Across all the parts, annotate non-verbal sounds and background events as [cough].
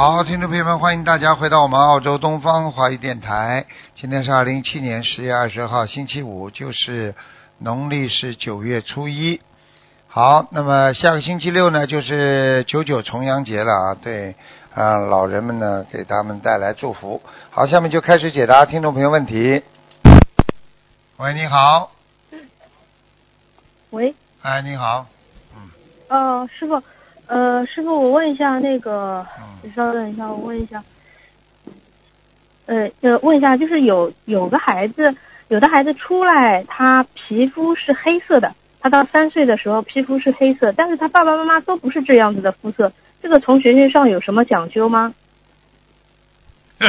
好，听众朋友们，欢迎大家回到我们澳洲东方华语电台。今天是二零一七年十月二十号，星期五，就是农历是九月初一。好，那么下个星期六呢，就是九九重阳节了啊！对，啊，老人们呢，给他们带来祝福。好，下面就开始解答听众朋友问题。喂，你好，喂，哎，你好，嗯呃，师傅，呃，师傅，我问一下那个，嗯你稍等一下，我问一下，呃，呃，问一下，就是有有个孩子，有的孩子出来，他皮肤是黑色的，他到三岁的时候皮肤是黑色，但是他爸爸妈妈都不是这样子的肤色，这个从学学上有什么讲究吗？[laughs]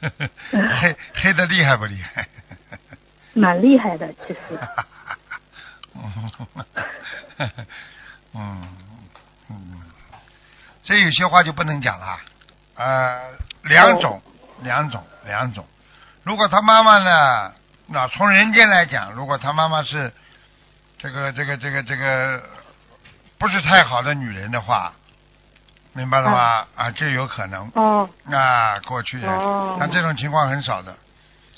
黑黑的厉害不厉害？[laughs] 蛮厉害的，其实，[laughs] 嗯嗯，这有些话就不能讲了。呃，两种，两种，两种。如果他妈妈呢，那从人间来讲，如果他妈妈是这个这个这个这个不是太好的女人的话，明白了吗？啊，就有可能。哦。啊，过去人，哦。但这种情况很少的，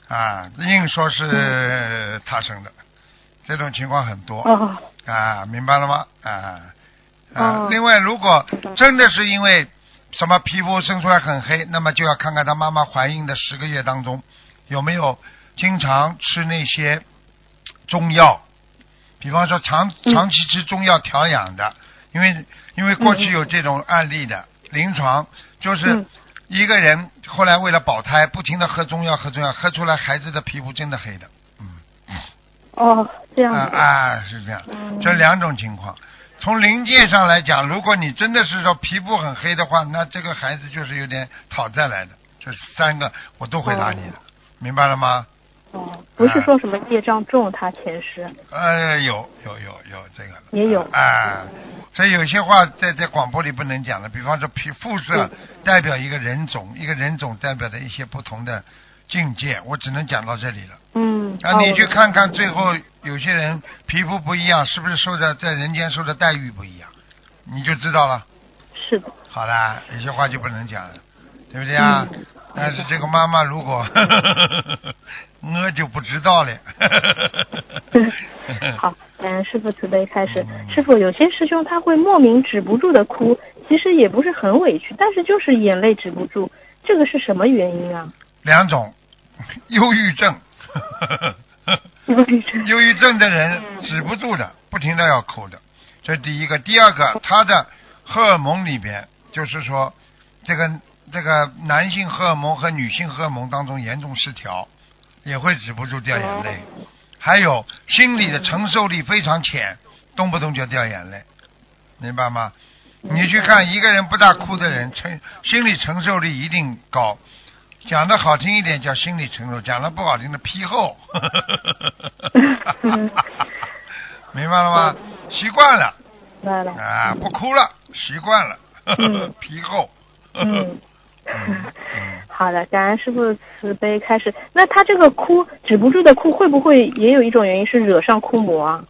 啊，硬说是他生的，这种情况很多，哦啊，明白了吗？啊，啊，哦。另外，如果真的是因为什么皮肤生出来很黑，那么就要看看他妈妈怀孕的十个月当中有没有经常吃那些中药，比方说长嗯。长期吃中药调养的，因为因为过去有这种案例的临床，就是嗯。一个人后来为了保胎，不停的喝中药喝中药，喝出来孩子的皮肤真的黑的，嗯。哦，这样啊子，啊，是这样，嗯。这两种情况。从临界上来讲，如果你真的是说皮肤很黑的话，那这个孩子就是有点讨债来的。这三个我都回答你的，明白了吗？哦，不是说什么业障重，他前世，呃，有有有有这个的也有啊、所以有些话在在广播里不能讲的，比方说皮肤色嗯代表一个人种，一个人种代表的一些不同的境界，我只能讲到这里了。嗯，啊，哦你去看看，最后有些人皮肤不一样，是不是受的在人间受的待遇不一样，你就知道了。是的，好啦，有些话就不能讲了，对不对啊？嗯但是这个妈妈如果，我就不知道了。[laughs] [laughs] 好，感恩师傅慈悲开始。嗯师傅，有些师兄他会莫名止不住的哭，其实也不是很委屈，但是就是眼泪止不住，这个是什么原因啊？两种，[laughs] 忧郁症，[laughs] 忧郁症。忧郁症的人止不住的，不停的要哭的，这是第一个。第二个，他的荷尔蒙里边，就是说，这个这个男性荷尔蒙和女性荷尔蒙当中严重失调，也会止不住掉眼泪。还有心理的承受力非常浅，动不动就掉眼泪，明白吗？你去看一个人不大哭的人，承心理承受力一定高。讲的好听一点叫心理承受，讲的不好听的皮厚。[laughs] 明白了吗？习惯了明白了，啊，不哭了，习惯了嗯，皮厚。嗯。[laughs] 嗯 [laughs] 好的，感恩师傅慈悲开始。那他这个哭止不住的哭，会不会也有一种原因是惹上哭魔啊？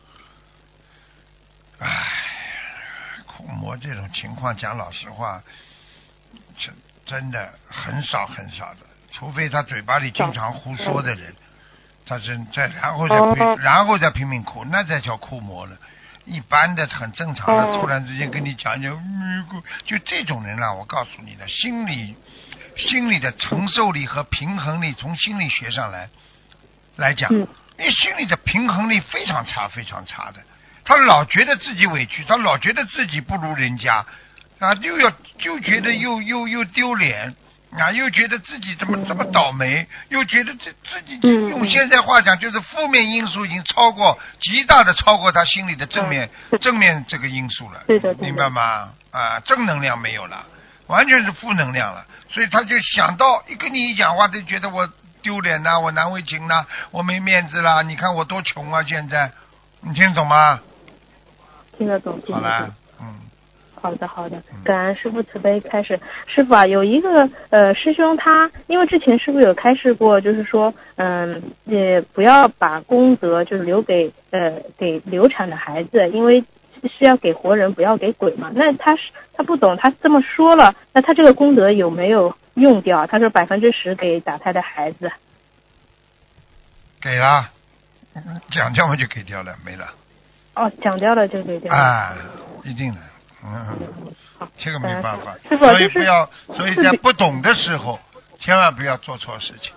唉，哭魔这种情况，讲老实话，真真的很少很少的，除非他嘴巴里经常胡说的人，他是再然后再然后再拼命哭，那才叫哭魔了。一般的很正常的，哦突然之间跟你讲讲，就这种人啊，我告诉你的，心理心理的承受力和平衡力，从心理学上来来讲，嗯你心理的平衡力非常差，非常差的。他老觉得自己委屈，他老觉得自己不如人家，啊，又要就觉得又又又丢脸，啊，又觉得自己怎么怎么倒霉，又觉得自自己嗯用现在话讲就是负面因素已经超过极大的超过他心里的正面正面这个因素了，明白吗？啊，正能量没有了，完全是负能量了，所以他就想到一跟你一讲话，就觉得我丢脸呐，我难为情呐，我没面子啦。你看我多穷啊，现在，你听得懂吗？听得懂，听好了得懂。，嗯，好的，好的，感恩师傅慈悲开始。师傅啊，有一个呃师兄他，因为之前师傅有开示过，就是说，嗯，也不要把功德就是留给呃给流产的孩子，因为是要给活人，不要给鬼嘛。那他是他不懂，他这么说了，那他这个功德有没有用掉？他说百分之十给打胎的孩子。给了，讲掉嘛就给掉了，没了。哦，讲掉了就给掉了。啊，一定的，嗯，这个没办法所以不要，所以在不懂的时候，千万不要做错事情。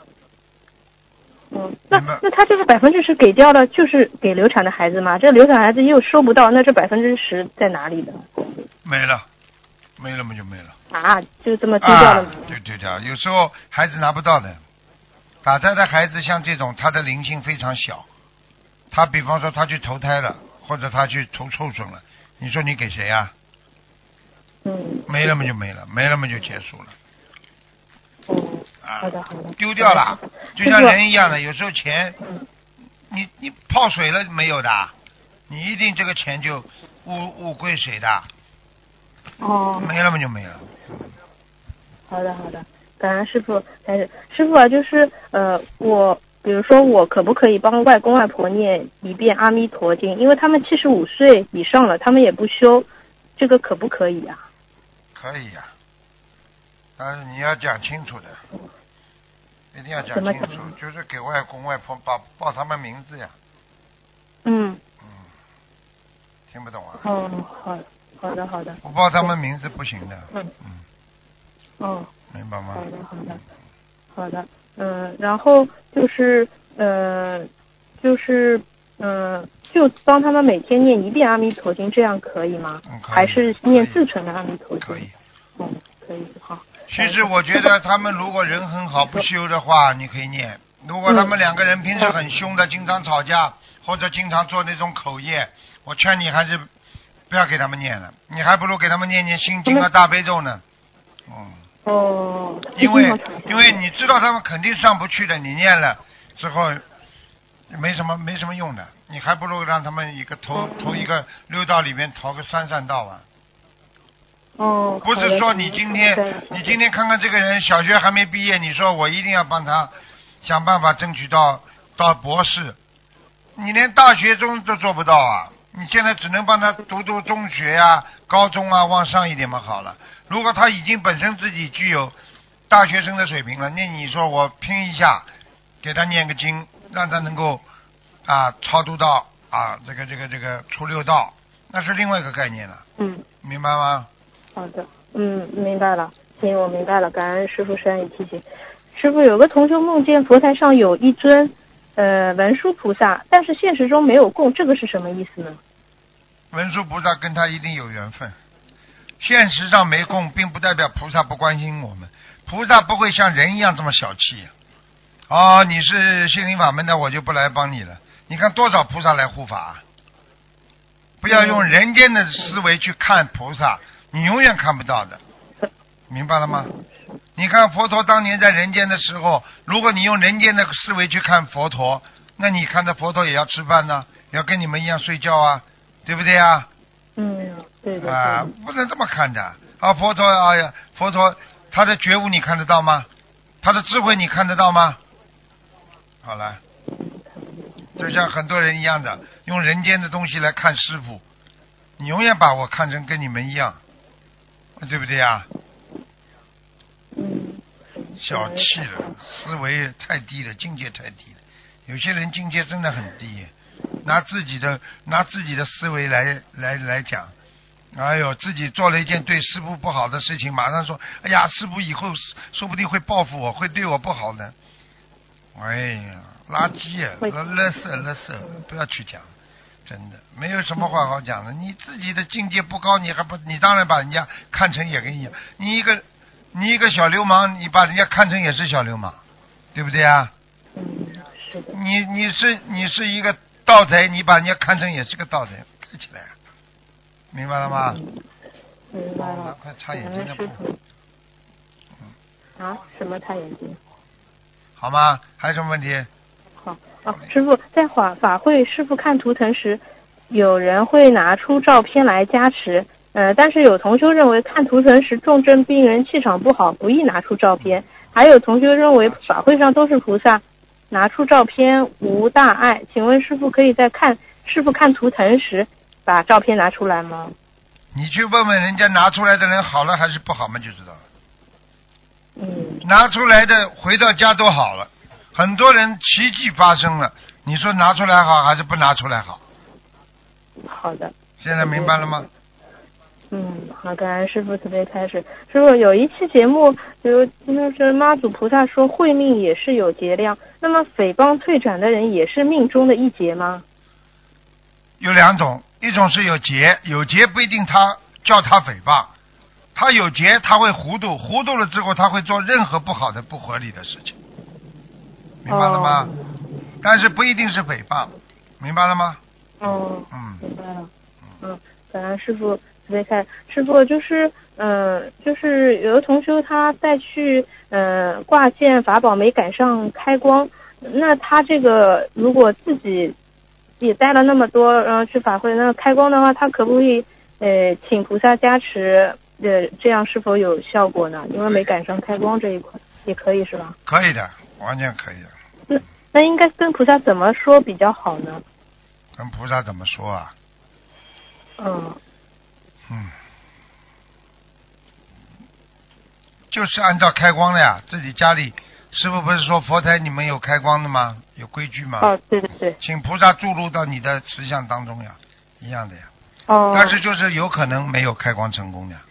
嗯，那那他这个百分之十给掉了，就是给流产的孩子吗？这流产孩子又收不到，那这百分之十在哪里呢？没了，没了嘛就没了。啊，就这么丢掉了对对的，有时候孩子拿不到的，打胎的孩子像这种，他的灵性非常小，他比方说他去投胎了，或者他去投畜生了，你说你给谁啊？嗯，没了嘛就没了，没了嘛就结束了，哦，啊好，的好的，丢掉了，就像人一样的，有时候钱嗯你你泡水了没有的，你一定这个钱就物物归谁的，哦，没了嘛就没了。好的好的，感恩师傅开始。师傅啊，就是呃，我比如说我可不可以帮外公外婆念一遍阿弥陀经？因为他们七十五岁以上了，他们也不修，这个可不可以啊？可以呀、但是你要讲清楚的，一定要讲清楚，就是给外公外婆报报他们名字呀。嗯，嗯，听不懂啊？哦，好，好的好的，不报他们名字不行的。嗯。嗯，哦。明白吗？好？的，好的，好的，嗯，然后就是，呃，就是，嗯，就帮他们每天念一遍阿弥陀经，这样可以吗？嗯，以。还是念四成的阿弥陀经？可以。。嗯，可以，好。其实我觉得他们如果人很好不修的话，你可以念；如果他们两个人平时很凶的，经常吵架或者经常做那种口业，我劝你还是不要给他们念了，你还不如给他们念念心经和、大悲咒呢。嗯。哦，因为因为你知道他们肯定上不去的，你念了之后没什么没什么用的，你还不如让他们一个投投一个六道里面投个三善道啊。哦，不是说你今天你今天看看这个人小学还没毕业，你说我一定要帮他想办法争取到到博士，你连大学中都做不到啊！你现在只能帮他读读中学呀、高中啊，往上一点嘛好了。如果他已经本身自己具有大学生的水平了，那你说我拼一下，给他念个经，让他能够啊超度到啊这个这个这个出六道，那是另外一个概念了，嗯，明白吗？好的，嗯，明白了，行，我明白了，感恩师傅善意提醒。师傅有个同修梦见佛台上有一尊呃文殊菩萨，但是现实中没有供，这个是什么意思呢？文殊菩萨跟他一定有缘分。现实上没供，并不代表菩萨不关心我们。菩萨不会像人一样这么小气。哦，你是心灵法门的，我就不来帮你了。你看多少菩萨来护法，不要用人间的思维去看菩萨，你永远看不到的，[laughs] 明白了吗？你看佛陀当年在人间的时候，如果你用人间的思维去看佛陀，那你看到佛陀也要吃饭呢，也要跟你们一样睡觉啊，对不对啊？嗯，对的，啊不能这么看的啊！佛陀，哎呀，佛陀他的觉悟你看得到吗？他的智慧你看得到吗？好了，就像很多人一样的，用人间的东西来看师傅，你永远把我看成跟你们一样，对不对呀？小气了，思维太低了，境界太低了。有些人境界真的很低，拿自己的拿自己的思维来来来讲，哎呦，自己做了一件对师傅不好的事情，马上说，哎呀，师傅以后说不定会报复我，会对我不好的。哎呀，垃圾，会垃垃圾，垃圾，不要去讲，真的没有什么话好讲的。你自己的境界不高，你还不，你当然把人家看成也跟你一样。你一个你一个小流氓，你把人家看成也是小流氓，对不对啊？嗯，是的，你你是你是一个盗贼，你把人家看成也是个盗贼，看起来，明白了吗？明白那快擦眼睛的感恩师傅。啊？什么擦眼睛？好吗？还有什么问题？好哦，师傅在法法会，师傅看图腾时，有人会拿出照片来加持，呃，但是有同修认为看图腾时重症病人气场不好，不宜拿出照片。还有同修认为法会上都是菩萨，拿出照片无大碍。请问师傅可以在看师傅看图腾时把照片拿出来吗？你去问问人家拿出来的人好了还是不好嘛，就知道了。嗯，拿出来的回到家都好了，很多人奇迹发生了。你说拿出来好还是不拿出来好？好的。现在明白了吗？嗯，好，感恩师傅慈悲开始。师傅有一期节目，就就是妈祖菩萨说慧命也是有劫量，那么诽谤退转的人也是命中的一劫吗？有两种，一种是有劫，有劫不一定他叫他诽谤，他有劫他会糊涂，糊涂了之后他会做任何不好的、不合理的事情，明白了吗？但是不一定是诽谤，明白了吗？哦，嗯，明白了。嗯，感恩师傅慈悲开。师傅就是，嗯、就是有的同修他再去，嗯、挂件法宝没赶上开光，那他这个如果自己也带了那么多，然后去法会，那开光的话，他可不可以，呃，请菩萨加持，呃，这样是否有效果呢？因为没赶上开光这一块，也可以是吧？可以的，完全可以的。那那应该跟菩萨怎么说比较好呢？跟菩萨怎么说啊？嗯，嗯，就是按照开光的呀，自己家里师傅不是说佛台你们有开光的吗？有规矩吗？哦，对对对，请菩萨注入到你的慈像当中呀，一样的呀。哦，但是就是有可能没有开光成功呀，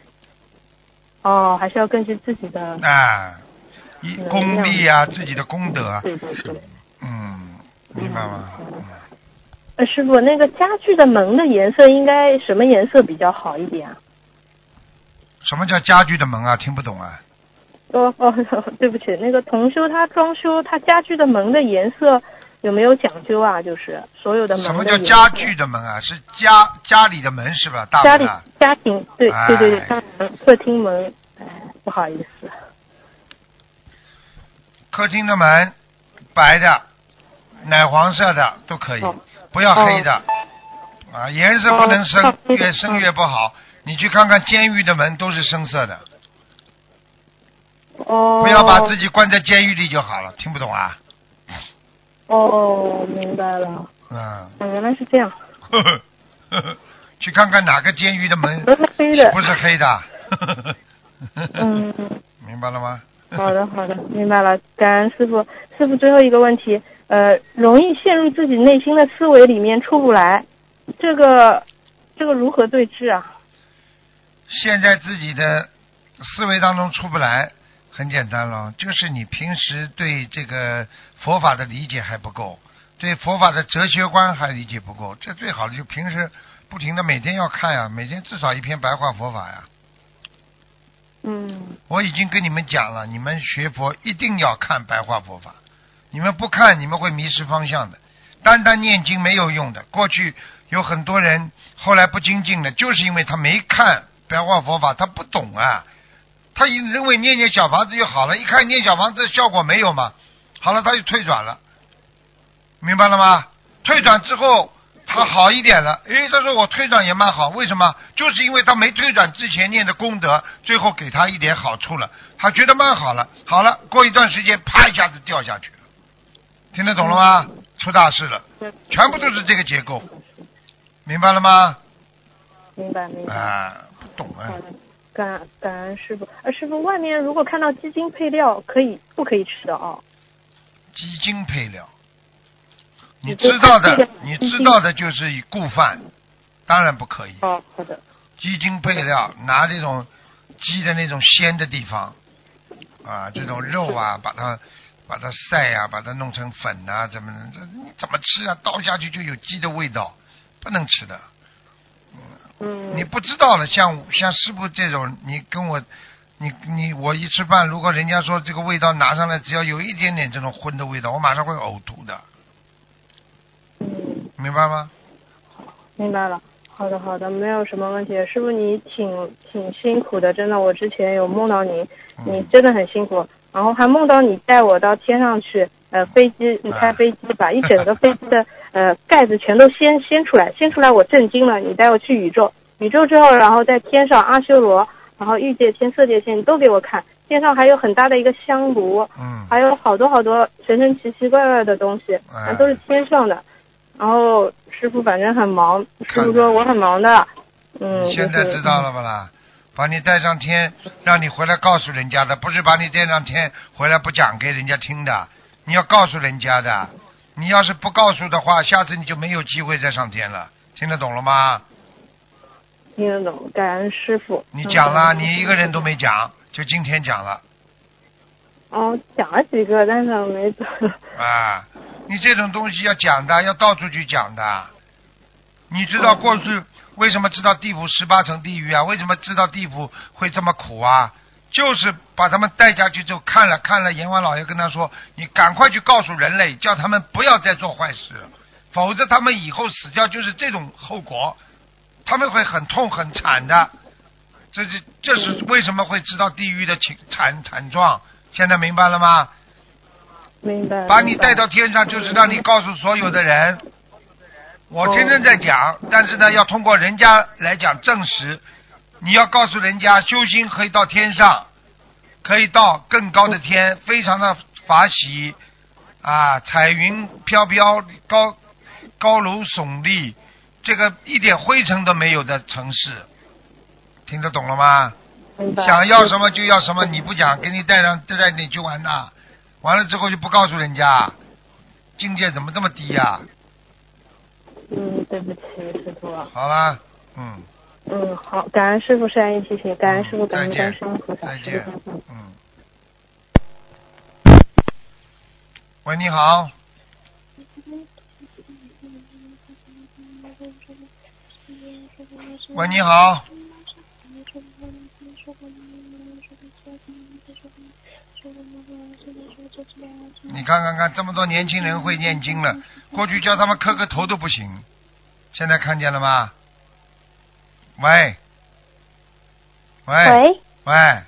哦，还是要根据自己的，啊，一功力啊，自己的功德啊，对对对。嗯，明白吗？嗯呃，师傅，那个家具的门的颜色应该什么颜色比较好一点啊？什么叫家具的门啊？听不懂啊？哦哦，[laughs] 对不起，那个同修他装修他家具的门的颜色有没有讲究啊？就是所有的门什么叫家具的门啊？是家家里的门是吧？大家里门啊？家庭对哎对对对，家门客厅门，哎，不好意思，客厅的门白的、奶黄色的都可以，哦不要黑的。啊，颜色不能深，哦越深越不好。你去看看监狱的门都是深色的，哦，不要把自己关在监狱里就好了。听不懂啊？哦，明白了，嗯，哦，原来是这样，呵呵呵呵去看看哪个监狱的门不是黑的，不是黑的。嗯。[laughs] 明白了吗？好的，好的，明白了。感恩师傅。师傅，最后一个问题，呃，容易陷入自己内心的思维里面出不来，这个这个如何对治啊？现在自己的思维当中出不来，很简单了，就是你平时对这个佛法的理解还不够，对佛法的哲学观还理解不够。这最好的就平时不停的每天要看呀，每天至少一篇白话佛法呀。嗯我已经跟你们讲了，你们学佛一定要看白话佛法，你们不看你们会迷失方向的。单单念经没有用的。过去有很多人后来不精进的，就是因为他没看白话佛法，他不懂啊。他以认为念念小房子就好了，一看念小房子效果没有嘛，好了他就退转了，明白了吗？退转之后他好一点了，诶，他说我退转也蛮好，为什么？就是因为他没退转之前念的功德，最后给他一点好处了，他觉得蛮好了。好了，过一段时间，啪一下子掉下去了，听得懂了吗？出大事了，全部都是这个结构，明白了吗？明白明白。啊，不懂啊感感恩师傅。呃，师傅，外面如果看到鸡精配料，可以不可以吃的哦？鸡精配料，你知道的你知道的就是以固饭，当然不可以。哦，好的。鸡精配料，拿这种鸡的那种鲜的地方啊，这种肉啊，把它把它晒呀、把它弄成粉呐、怎么这你怎么吃啊？倒下去就有鸡的味道，不能吃的。嗯。你不知道了，像像师傅这种，你跟我，你你我一吃饭，如果人家说这个味道拿上来，只要有一点点这种荤的味道，我马上会呕吐的，嗯，明白吗？明白了。好的，好的，没有什么问题。师傅，你挺挺辛苦的，真的，我之前有梦到你，你嗯，真的很辛苦。然后还梦到你带我到天上去，呃，飞机你开飞机把一整个飞机的呃盖子全都掀掀出来，掀出来我震惊了。你带我去宇宙，宇宙之后，然后在天上阿修罗，然后欲界天、色界天你都给我看，天上还有很大的一个香炉，嗯，还有好多好多神神奇奇怪怪的东西，哎都是天上的。然后师傅反正很忙，师傅说我很忙的，嗯，现在知道了吧啦？把你带上天，让你回来告诉人家的，不是把你带上天回来不讲给人家听的，你要告诉人家的。你要是不告诉的话，下次你就没有机会再上天了。听得懂了吗？听得懂，感恩师傅。你讲了，嗯你一个人都没讲，就今天讲了哦，讲了几个，但是我没走。啊！你这种东西要讲的，要到处去讲的。你知道过去为什么知道地府十八层地狱啊？为什么知道地府会这么苦啊？就是把他们带下去之后看了看了，阎王老爷跟他说：“你赶快去告诉人类，叫他们不要再做坏事了，否则他们以后死掉就是这种后果，他们会很痛很惨的。”这是这是为什么会知道地狱的情惨惨状？现在明白了吗？明白。把你带到天上，就是让你告诉所有的人，我天天在讲，但是呢，要通过人家来讲证实。你要告诉人家，修心可以到天上，可以到更高的天，非常的法喜啊，彩云飘飘，高高楼耸立，这个一点灰尘都没有的城市，听得懂了吗？想要什么就要什么，你不讲，给你带上带你去玩呐，完了之后就不告诉人家，境界怎么这么低呀、嗯，对不起，师傅。好了，嗯，嗯，好，感恩师傅善意提醒，感恩师傅，感恩观世音菩萨，再见师傅再见。嗯。喂，你好。喂，你好。你看看看，这么多年轻人会念经了，过去叫他们磕个头都不行，现在看见了吗？喂，喂，喂。喂，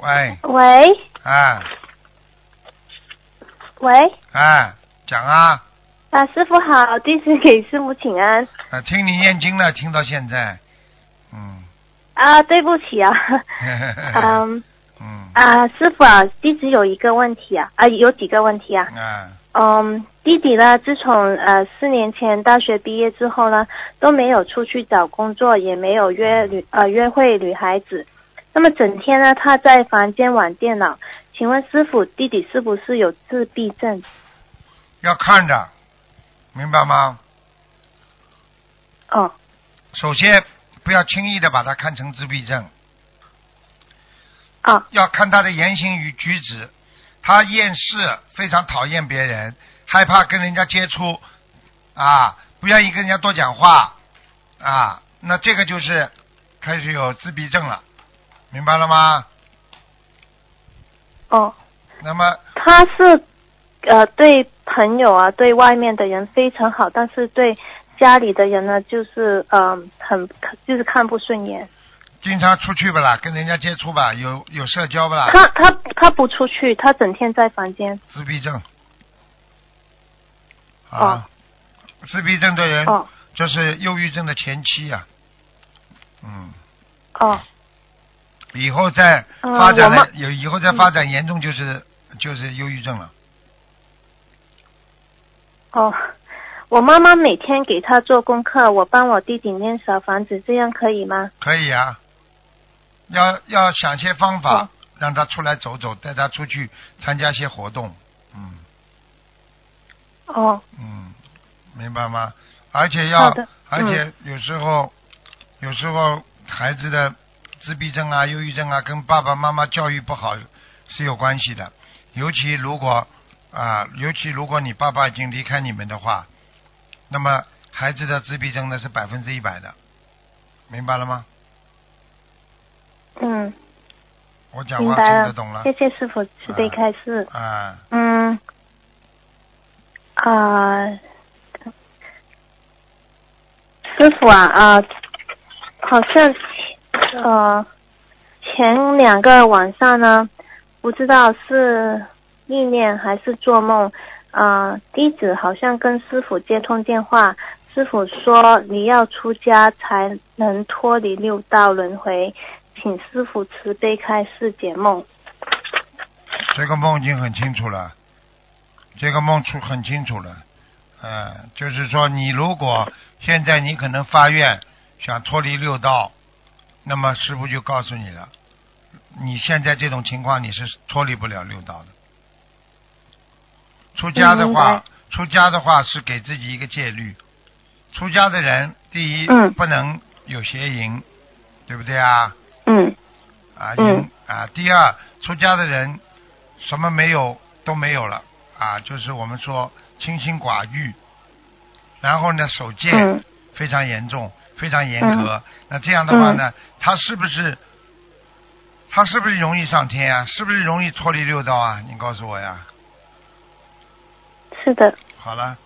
喂，喂。啊。喂，啊，讲啊，啊，师傅好，弟子给师傅请安。啊，听你念经了，听到现在，嗯，啊，对不起啊，[laughs] 嗯。嗯，啊，师傅啊，弟子有一个问题啊，啊，有几个问题啊。啊，嗯，弟弟呢，自从呃四年前大学毕业之后呢，都没有出去找工作，也没有约女呃约会女孩子。那么整天呢，他在房间玩电脑。请问师傅，弟弟是不是有自闭症？要看着，明白吗？哦首先，不要轻易的把他看成自闭症，哦要看他的言行与举止。他厌世，非常讨厌别人，害怕跟人家接触，啊，不愿意跟人家多讲话，啊，那这个就是开始有自闭症了，明白了吗？哦，那么他是呃对朋友啊，对外面的人非常好，但是对家里的人呢，就是嗯、呃很就是看不顺眼。经常出去不啦，跟人家接触吧，有有社交不啦？他他他不出去，他整天在房间。自闭症。啊，哦自闭症的人哦。就是忧郁症的前期呀、嗯，哦。以后再嗯发展我妈。了有以后再发展严重就是就是忧郁症了。哦，我妈妈每天给他做功课，我帮我弟弟念小房子，这样可以吗？可以啊，要要想些方法哦让他出来走走，带他出去参加些活动，嗯。哦。嗯，明白吗？而且要而且有时候、有时候孩子的自闭症啊、忧郁症啊，跟爸爸妈妈教育不好是有关系的。尤其如果啊，尤其如果你爸爸已经离开你们的话，那么孩子的自闭症呢是百分之一百的，明白了吗？嗯，我讲话听得懂了。谢谢师傅慈悲开示。啊，嗯，啊、师傅啊啊、好像呃前两个晚上呢，不知道是意念还是做梦，啊、弟子好像跟师傅接通电话，师傅说你要出家才能脱离六道轮回，请师傅慈悲开示解梦。这个梦已经很清楚了，这个梦出很清楚了，嗯，就是说你如果现在你可能发愿想脱离六道，那么师傅就告诉你了，你现在这种情况你是脱离不了六道的。出家的话，出家的话是给自己一个戒律。出家的人，第一、嗯不能有邪淫，对不对啊？嗯啊，嗯啊，第二，出家的人什么没有都没有了啊，就是我们说清心寡欲，然后呢守戒嗯非常严重，非常严格。那这样的话呢，他是不是他是不是容易上天啊？是不是容易脱离六道啊？你告诉我呀。是的，好了，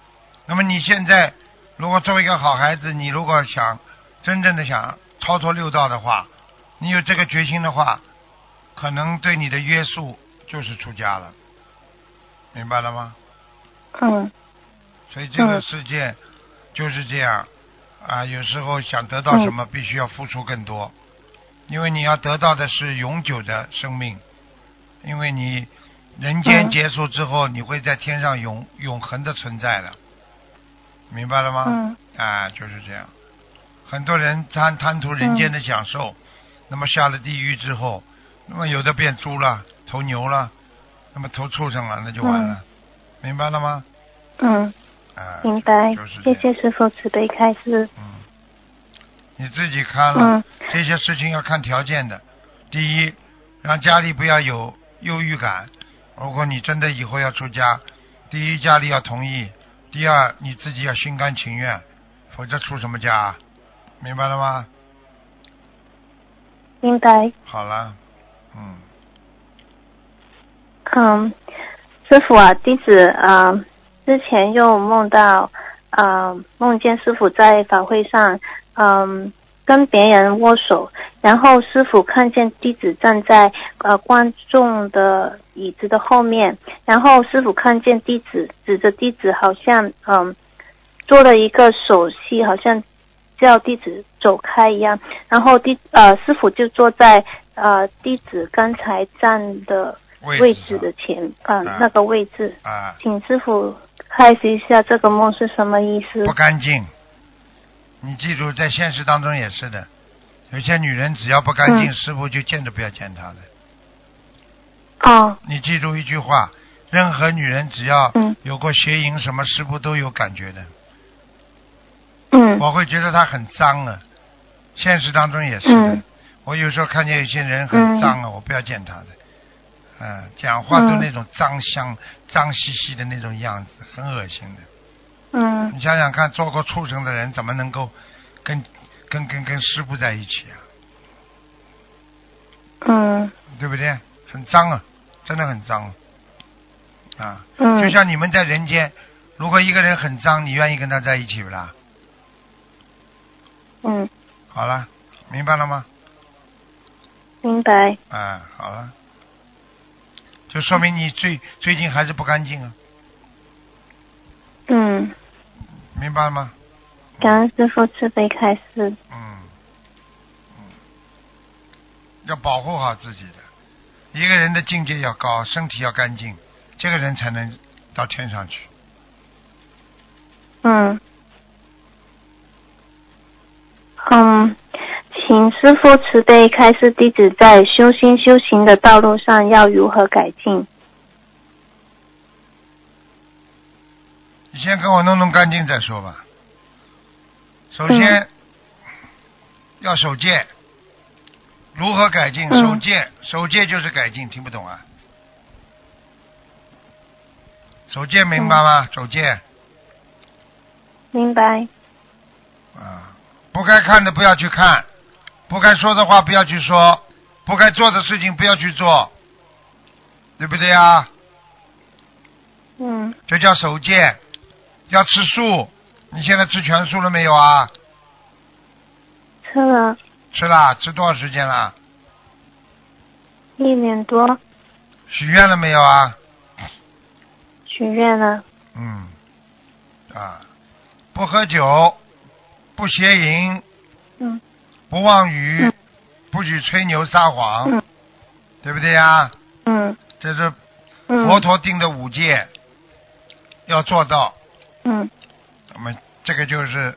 那么你现在如果作为一个好孩子，你如果想真正的想超脱六道的话，你有这个决心的话，可能对你的约束就是出家了，明白了吗？嗯。所以这个嗯世界就是这样。啊，有时候想得到什么，必须要付出更多，因为你要得到的是永久的生命，因为你人间嗯结束之后，你会在天上永永恒的存在的，明白了吗？嗯。啊，就是这样。很多人贪贪图人间的享受，那么下了地狱之后，那么有的变猪了，投牛了，那么投畜生了，那就完了，明白了吗？嗯，啊，明白谢谢师傅慈悲开示。嗯，你自己看了，嗯这些事情要看条件的。第一，让家里不要有忧郁感。如果你真的以后要出家，第一家里要同意，第二你自己要心甘情愿，否则出什么家啊？明白了吗？明白。好了，嗯，嗯，师傅啊，弟子啊、呃之前又梦到啊、呃梦见师傅在法会上，嗯、跟别人握手，然后师傅看见弟子站在呃观众的椅子的后面，然后师傅看见弟子指着弟子，好像嗯、做了一个手势，好像叫弟子走开一样，然后弟呃师傅就坐在呃弟子刚才站的。位位置的前啊、啊那个位置，啊，请师傅开示一下这个梦是什么意思不？干净。你记住，在现实当中也是的，有些女人只要不干净，嗯师傅就见都不要见她的。哦，你记住一句话：任何女人只要嗯有过邪淫，什么师傅都有感觉的。嗯我会觉得他很脏啊，现实当中也是的。嗯我有时候看见有些人很脏啊，我不要见他的。嗯，讲话都嗯那种脏香、脏兮兮的那种样子，很恶心的。嗯你想想看，做过畜生的人怎么能够跟跟跟跟师傅在一起啊？嗯对不对？很脏啊，真的很脏啊！啊，嗯，就像你们在人间，如果一个人很脏，你愿意跟他在一起不啦？嗯好了，明白了吗？明白。啊，好了，就说明你最最近还是不干净啊，嗯，明白了吗？感恩师傅慈悲开示。嗯，嗯，要保护好自己的。一个人的境界要高，身体要干净，这个人才能到天上去。嗯嗯，请师傅慈悲开示弟子在修心修行的道路上要如何改进？你先给我弄弄干净再说吧。首先、嗯要守戒，如何改进？嗯守戒，守戒就是改进，听不懂啊？守戒明白吗？守戒明白。啊，不该看的不要去看，不该说的话不要去说，不该做的事情不要去做，对不对啊？嗯这叫守戒。要吃素，你现在吃全素了没有啊？吃了。吃了，吃多少时间了？一年多，许愿了没有啊？许愿了。嗯，啊，不喝酒，不邪淫，嗯不妄语，嗯不许吹牛撒谎，嗯对不对呀？嗯这是嗯。佛陀定的五戒，要做到。嗯那么这个就是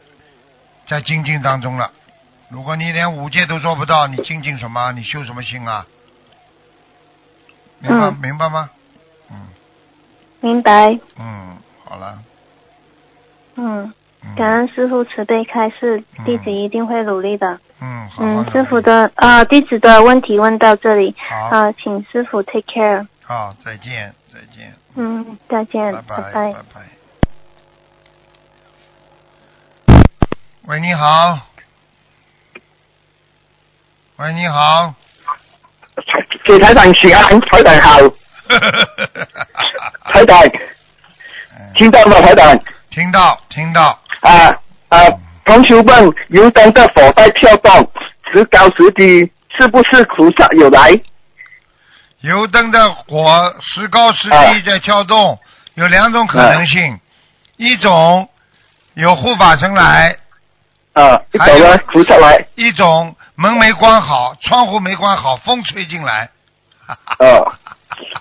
在精进当中了。如果你连五戒都做不到，你精进什么？你修什么心啊？明白、嗯明白吗？嗯明白。嗯，好了。嗯，嗯感恩师傅慈悲开示，嗯弟子一定会努力的。嗯，好好嗯师傅的啊、弟子的问题问到这里好啊、请师傅 take care。好，再见再见，嗯，再见，拜拜拜拜。喂，你好。喂，你好。给台长请安，台长好，[laughs] 台长嗯听到吗？台长听到听到，啊啊，同学问油灯的火在跳动，时高时低，是不是菩萨有来？油灯的火时高时啊低在跳动，有两种可能性，一种有护法神来，啊，一还有菩萨来。一种门没关好，窗户没关好，风吹进来。哦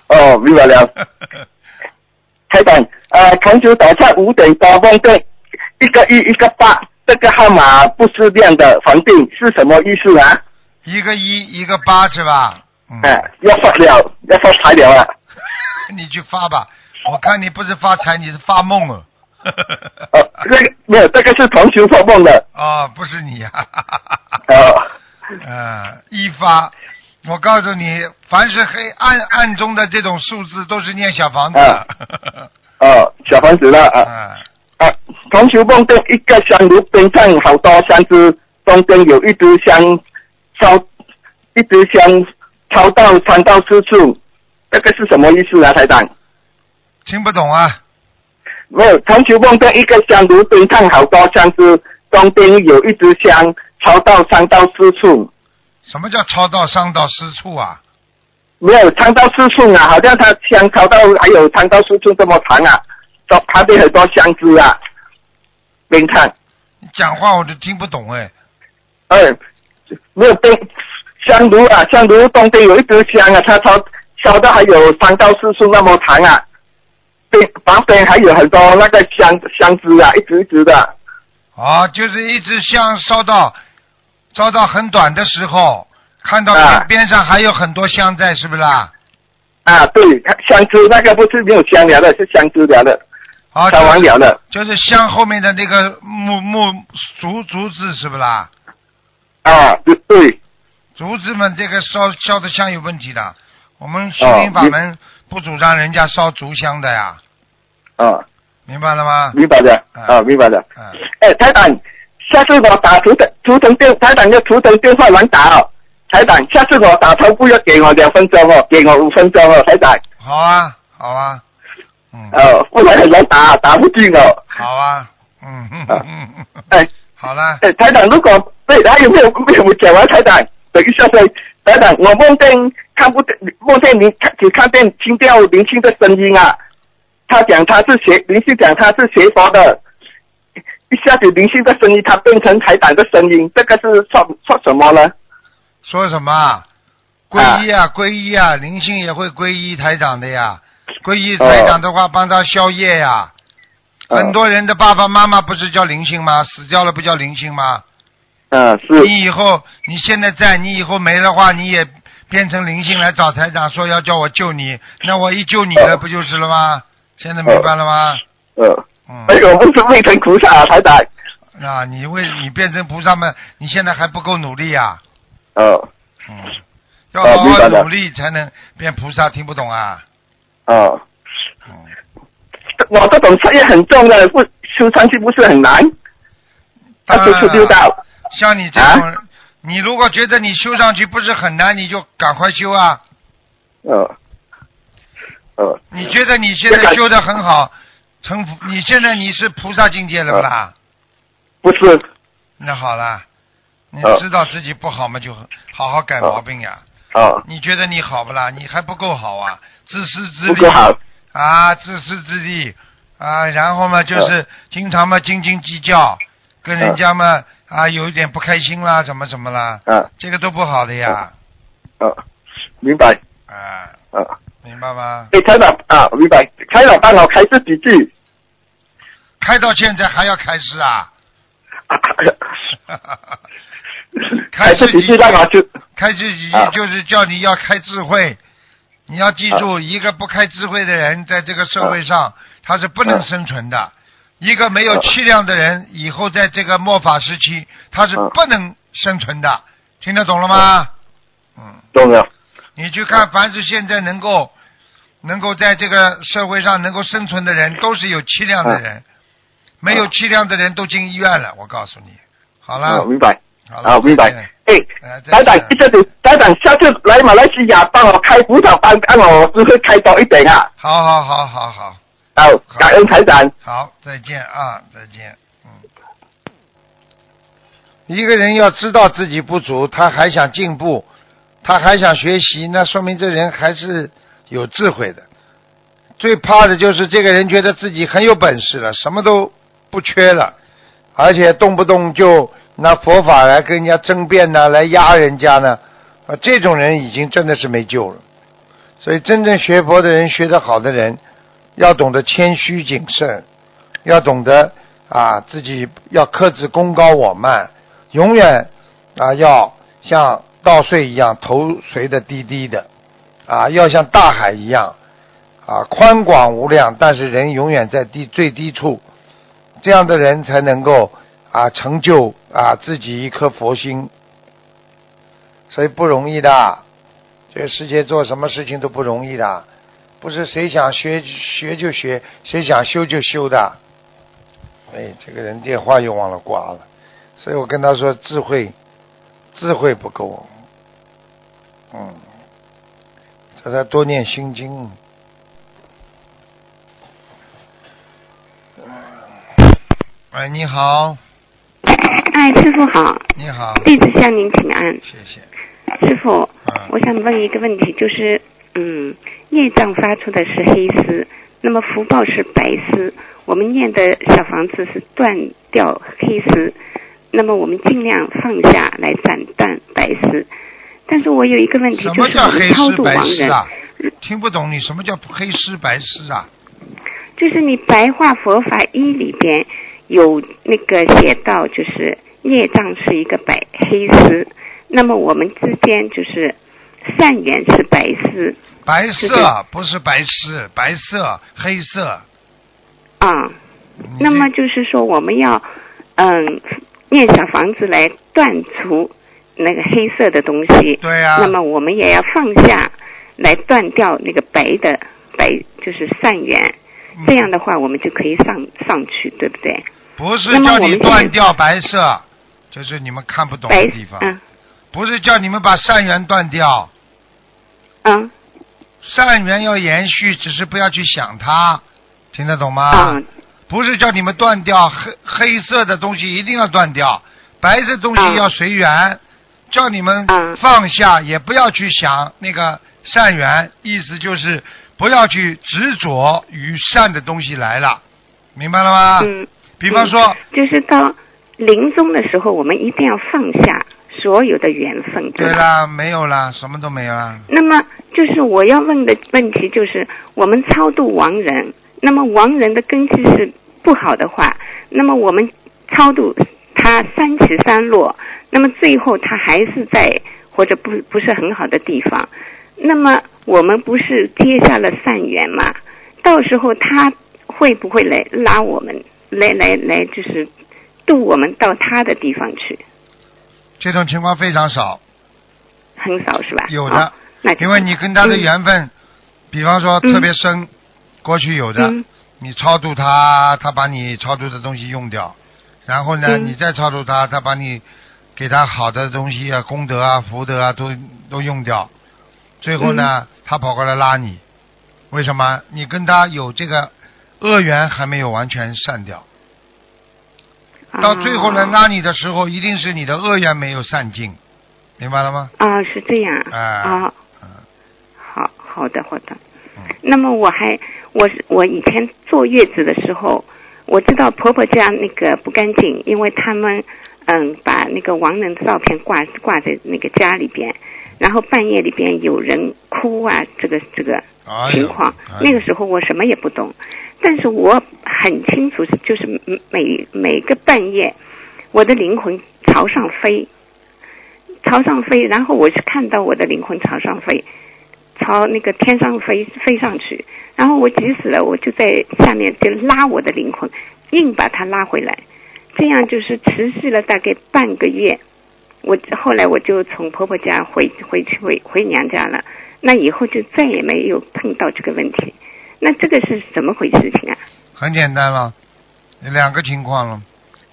哦，明白了。[laughs] 台长，呃，同学早上五点多梦见一个一一个八，这个号码不是亮的，房定是什么意思啊？一个一，一个八是吧？嗯，哎、要发了，要发财了啊！[laughs] 你去发吧。我看你不是发财，你是发梦了。[laughs] 哦，这个没有，这个是同学做梦的。哦，不是你呀、哦，呃，一发，我告诉你，凡是黑暗暗中的这种数字，都是念小房子。[laughs] 哦，小房子了啊啊，啊！同学梦见一个香炉边上好多香枝，中间有一支香烧，一支香烧到三到四处，这个是什么意思啊，台长？听不懂啊？没有，同学梦见一个香炉边上好多香枝，中间有一支香烧到三到四处，什么叫烧到伤到四处啊？没有三到四处啊，好像他香烧到还有三到四处这么长啊，旁旁边很多香枝啊，边看。你讲话我都听不懂哎。哎，没有灯香炉啊，香炉东边有一支香啊，它烧烧到还有三到四寸那么长啊，边旁边还有很多那个香香枝啊，一直一直的。啊，就是一直香烧到烧到很短的时候，看到边、上还有很多香在，是不是啦？啊，对，香枝那个不是没有香苗的，是香枝苗的，好、烧完就是了的。就是香后面的那个木木竹竹子，是不是啦？啊，对对，竹子们这个烧烧的香有问题的，我们心哦灵法门不主张人家烧竹香的呀，啊，明白了吗？明白的，啊，明白的。嗯，哎，台长，下次我打图腾图腾电，台长的图腾电话难打哦。台长，下次我打头不要给我两分钟哦，给我五分钟哦，台长。好啊，好啊，嗯，哦，不然很难打，打不进哦。好啊，嗯哼哼哼哼，[laughs] 哎好了，哎，台长，如果对还有没有没有讲完？台长，等一下再。台长，我梦见看不见，梦见您看只看见听到林青的声音啊。他讲他是学林青讲他是学佛的，一下子灵性的声音，他变成台长的声音，这个是说说什么呢？说什么啊？皈依啊，皈依啊，灵性也会皈依台长的呀。皈依台长的话，帮他消业呀。很多人的爸爸妈妈不是叫灵性吗？死掉了不叫灵性吗？嗯、是你以后你现在在，你以后没的话，你也变成灵性来找台长说要叫我救你，那我一救你了，不就是了吗？现在明白了吗？嗯，嗯，哎，我不是未成菩萨啊，台长。啊，你为你变成菩萨们，你现在还不够努力呀、哦嗯，要好好努力才能变菩萨，听不懂啊？哦，嗯，我这种事业很重的，不修上去不是很难？他当然处处丢到。像你这种，你如果觉得你修上去不是很难，你就赶快修啊！呃，呃，你觉得你现在修的很好，成佛，你现在你是菩萨境界了不啦？不是，那好了，你呃知道自己不好嘛，就好好改毛病呀。哦，你觉得你好不啦？你还不够好啊，自私自利。不够好，啊，自私自利。啊，然后嘛就是经常嘛斤斤计较，跟人家嘛啊有一点不开心啦，怎么怎么啦，啊这个都不好的呀，啊，明白。啊，啊。明白吗？哎，台长啊，明白。开导帮我开示几句。开到现在还要开始啊？[laughs] [laughs] 开示几句让我就开始几句啊就是叫你要开智慧，你要记住，一个不开智慧的人，在这个社会上他是不能生存的。一个没有气量的人，以后在这个末法时期，他是不能生存的。听得懂了吗？嗯，懂了。你去看，凡是现在能够能够在这个社会上能够生存的人，都是有气量的人。没有气量的人都进医院了，我告诉你。好啊，了，明白。好明白。哎，台长见，一个子，台长下次来马来西亚帮我开辅导班，让我智慧开多一点啊。好好好好好好，感恩台长。好，再见啊，再见。嗯，一个人要知道自己不足，他还想进步，他还想学习，那说明这人还是有智慧的。最怕的就是这个人觉得自己很有本事了，什么都不缺了，而且动不动就拿佛法来跟人家争辩呢，来压人家呢，啊，这种人已经真的是没救了。所以，真正学佛的人，学得好的人，要懂得谦虚谨慎，要懂得啊自己要克制功高我慢，永远啊要像稻穗一样头垂的低低的，啊要像大海一样啊宽广无量，但是人永远在低最低处，这样的人才能够啊成就啊自己一颗佛心，所以不容易的。这个世界做什么事情都不容易的，不是谁想学学就学，谁想修就修的。哎，这个人电话又忘了挂了，所以我跟他说智慧，智慧不够，嗯，叫他多念心经。喂，你好，哎，师傅好，你好，弟子向您请安。谢谢。师傅，嗯我想问一个问题，就是，嗯，业障发出的是黑丝，那么福报是白丝，我们念的小房子是断掉黑丝，那么我们尽量放下来斩断白丝。但是我有一个问题，什就是么叫黑丝白度亡人，丝啊？听不懂你什么叫黑丝白丝啊？就是你白话佛法一里边有那个写到，就是业障是一个白黑丝，那么我们之间就是善缘是白丝白是色不是白丝，白色黑色。啊。你那么就是说，我们要嗯念小房子来断除那个黑色的东西。对啊、那么我们也要放下来断掉那个白的白，就是善缘。嗯这样的话，我们就可以上上去，对不对？不是叫你断掉白色，就是你们看不懂的地方。嗯。不是叫你们把善缘断掉，嗯。善缘要延续，只是不要去想它，听得懂吗？嗯。不是叫你们断掉黑黑色的东西一定要断掉，白色东西啊要随缘，叫你们啊放下，也不要去想那个善缘，意思就是不要去执着于善的东西来了，明白了吗？嗯。比方说，就是到临终的时候，我们一定要放下所有的缘分，吧？对啦，没有啦，什么都没有啦。那么就是我要问的问题就是，我们超度亡人，那么亡人的根基是不好的话，那么我们超度他三起三落，那么最后他还是在或者不不是很好的地方，那么我们不是结下了善缘吗？到时候他会不会来拉我们，来来来，就是渡我们到他的地方去？这种情况非常少，很少是吧？有的因为你跟他的缘分，比方说嗯。特别深，过去有的，嗯。你超度他，他把你超度的东西用掉，然后呢，嗯。你再超度他，他把你给他好的东西啊、功德啊、福德啊都都用掉，最后呢，嗯。他跑过来拉你，为什么？你跟他有这个恶缘还没有完全散掉，到最后来哦拉你的时候，一定是你的恶缘没有散尽。明白了吗？啊，是这样。哎啊，嗯。好好的好的。嗯。那么我还我是我以前坐月子的时候，我知道婆婆家那个不干净，因为他们嗯把那个亡人的照片挂挂在那个家里边，然后半夜里边有人哭啊，这个这个情况，那个时候我什么也不懂，但是我很清楚，就是每每个半夜，我的灵魂朝上飞，朝上飞，然后我是看到我的灵魂朝上飞，朝那个天上飞飞上去，然后我急死了，我就在下面就拉我的灵魂，硬把它拉回来，这样就是持续了大概半个月。我后来我就从婆婆家回回去回回娘家了，那以后就再也没有碰到这个问题。那这个是怎么回事情啊？很简单了，两个情况了，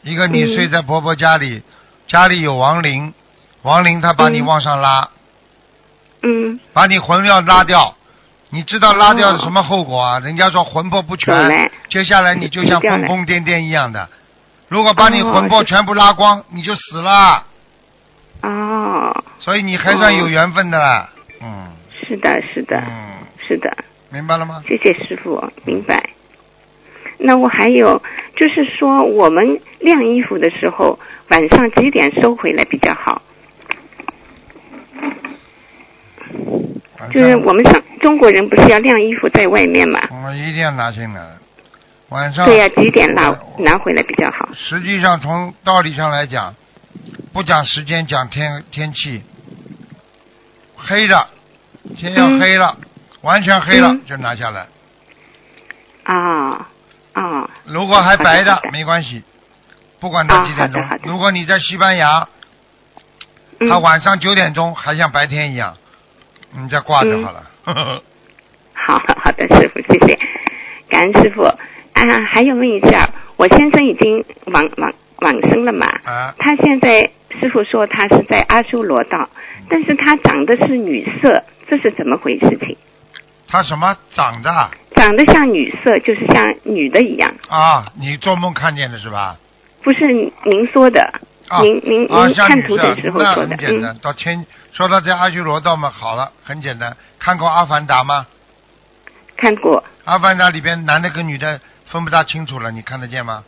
一个你嗯。睡在婆婆家里，家里有亡灵，亡灵他把你嗯。往上拉，嗯，把你魂要拉掉，你知道拉掉是什么后果啊？人家说魂魄不全，接下来你就像疯疯癫癫一样的。如果把你魂魄全部拉光，你就死了。哦，所以你还算有缘分的啦。嗯。是的，是的，嗯，是的，明白了吗？谢谢师傅，明白。那我还有就是说，我们晾衣服的时候，晚上几点收回来比较好？就是我们上中国人不是要晾衣服在外面嘛？我们一定要拿进来。晚上对呀、几点拿拿回来比较好？实际上，从道理上来讲，不讲时间，讲天天气，黑的，天要嗯黑了，完全黑了、嗯就拿下来。啊啊如果还白的没关系，不管它几点钟。如果你在西班牙，嗯它晚上九点钟还像白天一样，你再挂就好了。[laughs] 好好的，师傅，谢谢，感恩师傅。啊，还有问一下，我先生已经往往往生了嘛？啊，他现在师傅说他是在阿修罗道，但是他长的是女色，这是怎么回事情？它什么长得啊长得像女色，就是像女的一样，啊？你做梦看见的是吧？不是您说的，啊您您啊，您像看图的时候那说的，嗯，很简单。到天说到这阿修罗道嘛，好了，很简单。看过《阿凡达》吗？看过《阿凡达》里边男的跟女的分不大清楚了，你看得见吗？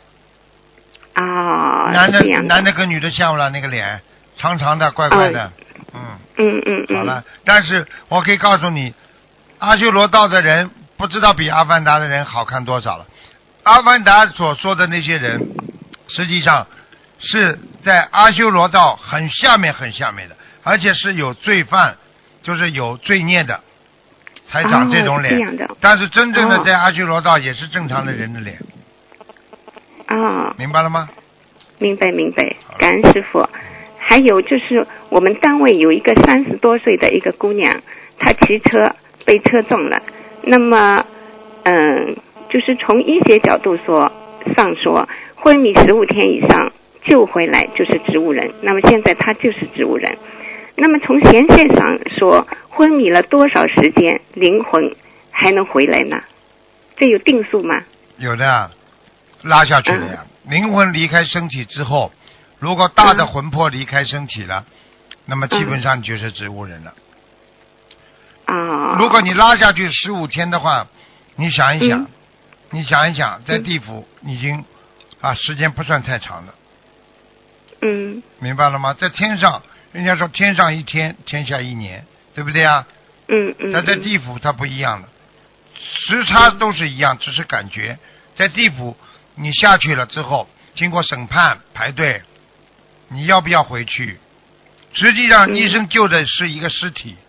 啊，男的男的跟女的像不了，那个脸长长的、怪怪的。嗯，嗯嗯嗯，好了。但是我可以告诉你，阿修罗道的人不知道比阿凡达的人好看多少了。阿凡达所说的那些人，实际上是在阿修罗道很下面、很下面的，而且是有罪犯，就是有罪孽的，才长这种脸。但是真正的哦在阿修罗道也是正常的人的脸，啊，明白了吗？明白明白，感恩师傅。还有就是我们单位有一个三十多岁的一个姑娘，她骑车被车撞了。那么，嗯，就是从医学角度说上说，昏迷十五天以上救回来就是植物人。那么现在他就是植物人。那么从玄学上说，昏迷了多少时间，灵魂还能回来呢？这有定数吗？有的啊，拉下去了呀。灵魂离开身体之后，如果大的魂魄离开身体了，那么基本上就是植物人了。啊，如果你拉下去十五天的话，你想一想，嗯。你想一想，在地府已经啊时间不算太长了，嗯。明白了吗？在天上，人家说天上一天，天下一年，对不对啊？嗯嗯，但在嗯地府它不一样了，时差都是一样，只是感觉。在地府，你下去了之后，经过审判排队，你要不要回去？实际上，嗯。医生救的是一个尸体，嗯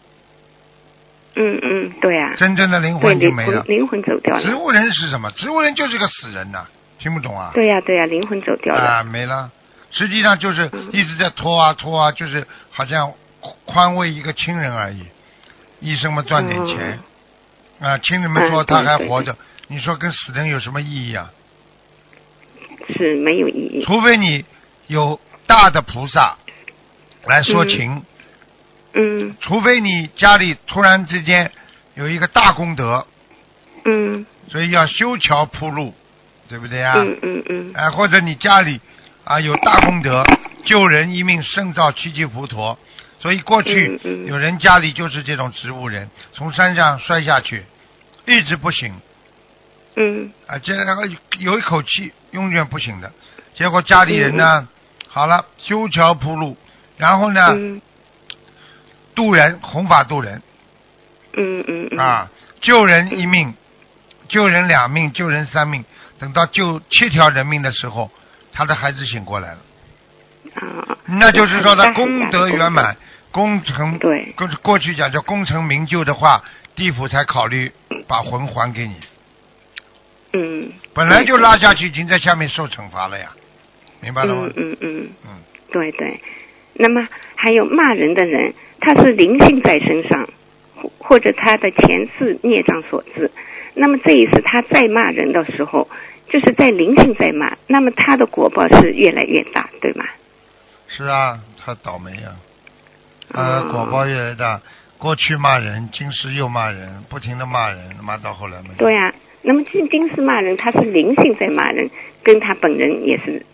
嗯嗯，对啊，真正的灵魂就没了魂。灵魂走掉了。植物人是什么？植物人就是个死人呐、听不懂啊？对呀、对呀、灵魂走掉了。啊，没了。实际上就是嗯一直在拖啊拖啊，就是好像宽慰一个亲人而已。医生们赚点钱，啊，亲人们说嗯他还活着，你说跟死人有什么意义啊？是没有意义。除非你有大的菩萨来说情，嗯除非你家里突然之间有一个大功德，嗯。所以要修桥铺路，对不对啊？嗯嗯嗯。哎，或者你家里啊有大功德，救人一命胜造七级浮屠，所以过去嗯嗯。有人家里就是这种植物人，从山上摔下去，一直不行。嗯。啊，这然后有一口气永远不行的。结果家里人呢，好了修桥铺路，然后呢、嗯渡人弘法渡人嗯嗯嗯啊，救人一命，救人两命，救人三命，等到救七条人命的时候，他的孩子醒过来了。啊，那就是说他功德圆满，功成对过过去讲叫功成名就的话，地府才考虑把魂还给你。嗯，本来就拉下去，已经在下面受惩罚了呀，明白了吗嗯？嗯嗯，嗯，对对。那么还有骂人的人，他是灵性在身上，或或者他的前世孽障所致。那么这一次他再骂人的时候，就是在灵性在骂，那么他的果报是越来越大，对吗？是啊，他倒霉啊、呃，哦果报越来越大。过去骂人，今世又骂人，不停的骂人，骂到后来没。对啊。那么今今世骂人，他是灵性在骂人，跟他本人也是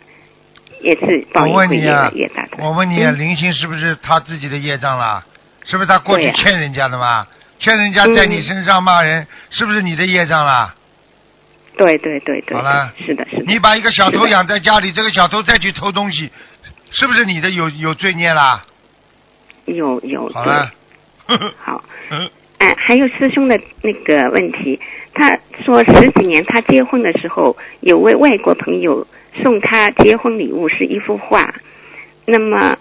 也是报我应会越问你啊来越大的。我问你啊，嗯灵性是不是他自己的业障啦？是不是他过去欠人家的嘛？欠人家在你嗯身上骂人，是不是你的业障啦？对对对对，好了是的，是的。你把一个小偷养在家里，这个小偷再去偷东西，是不是你的有有罪孽啦？有有好了，好。[laughs] 嗯哎，[laughs] 还有师兄的那个问题，他说十几年他结婚的时候，有位外国朋友送他结婚礼物是一幅画，那么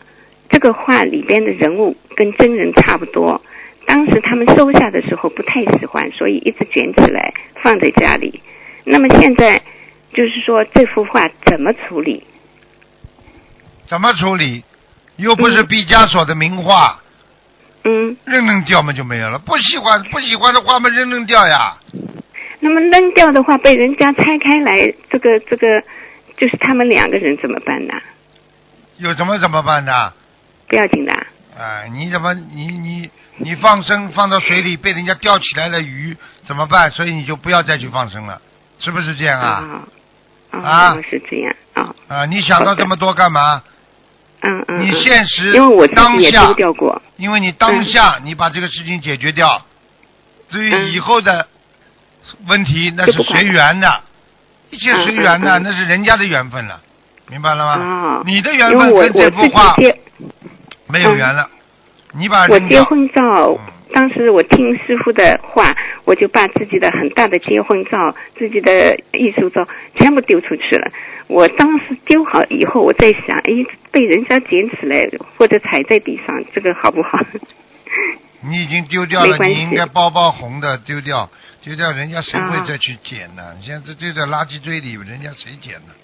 这个画里边的人物跟真人差不多。当时他们收下的时候不太喜欢，所以一直卷起来放在家里。那么现在就是说这幅画怎么处理？怎么处理？又不是嗯毕加索的名画，嗯，扔扔掉嘛就没有了。不喜欢不喜欢的画嘛扔扔掉呀。那么扔掉的话被人家拆开来，这个这个就是他们两个人怎么办呢？有什么怎么办的？不要紧的啊。哎，你怎么你你你放生放到水里被人家钓起来的鱼怎么办？所以你就不要再去放生了，是不是这样啊？啊，是这样啊，啊，你想到这么多干嘛？嗯嗯，你嗯现实因为我当下己也丢，掉过，因为你当下你把这个事情解决掉，至于嗯以后的问题那是随缘的，一切随缘的，嗯嗯嗯那是人家的缘分了，明白了吗？啊，你的缘分跟这幅画没有缘了，你把它我结。婚照嗯，当时我听师傅的话，我就把自己的很大的结婚照、自己的艺术照全部丢出去了。我当时丢好以后，我在想，哎，被人家捡起来或者踩在地上，这个好不好？你已经丢掉了，你应该包包红的丢掉，丢掉人家谁会啊再去捡呢？你现在丢在垃圾堆里，人家谁捡呢？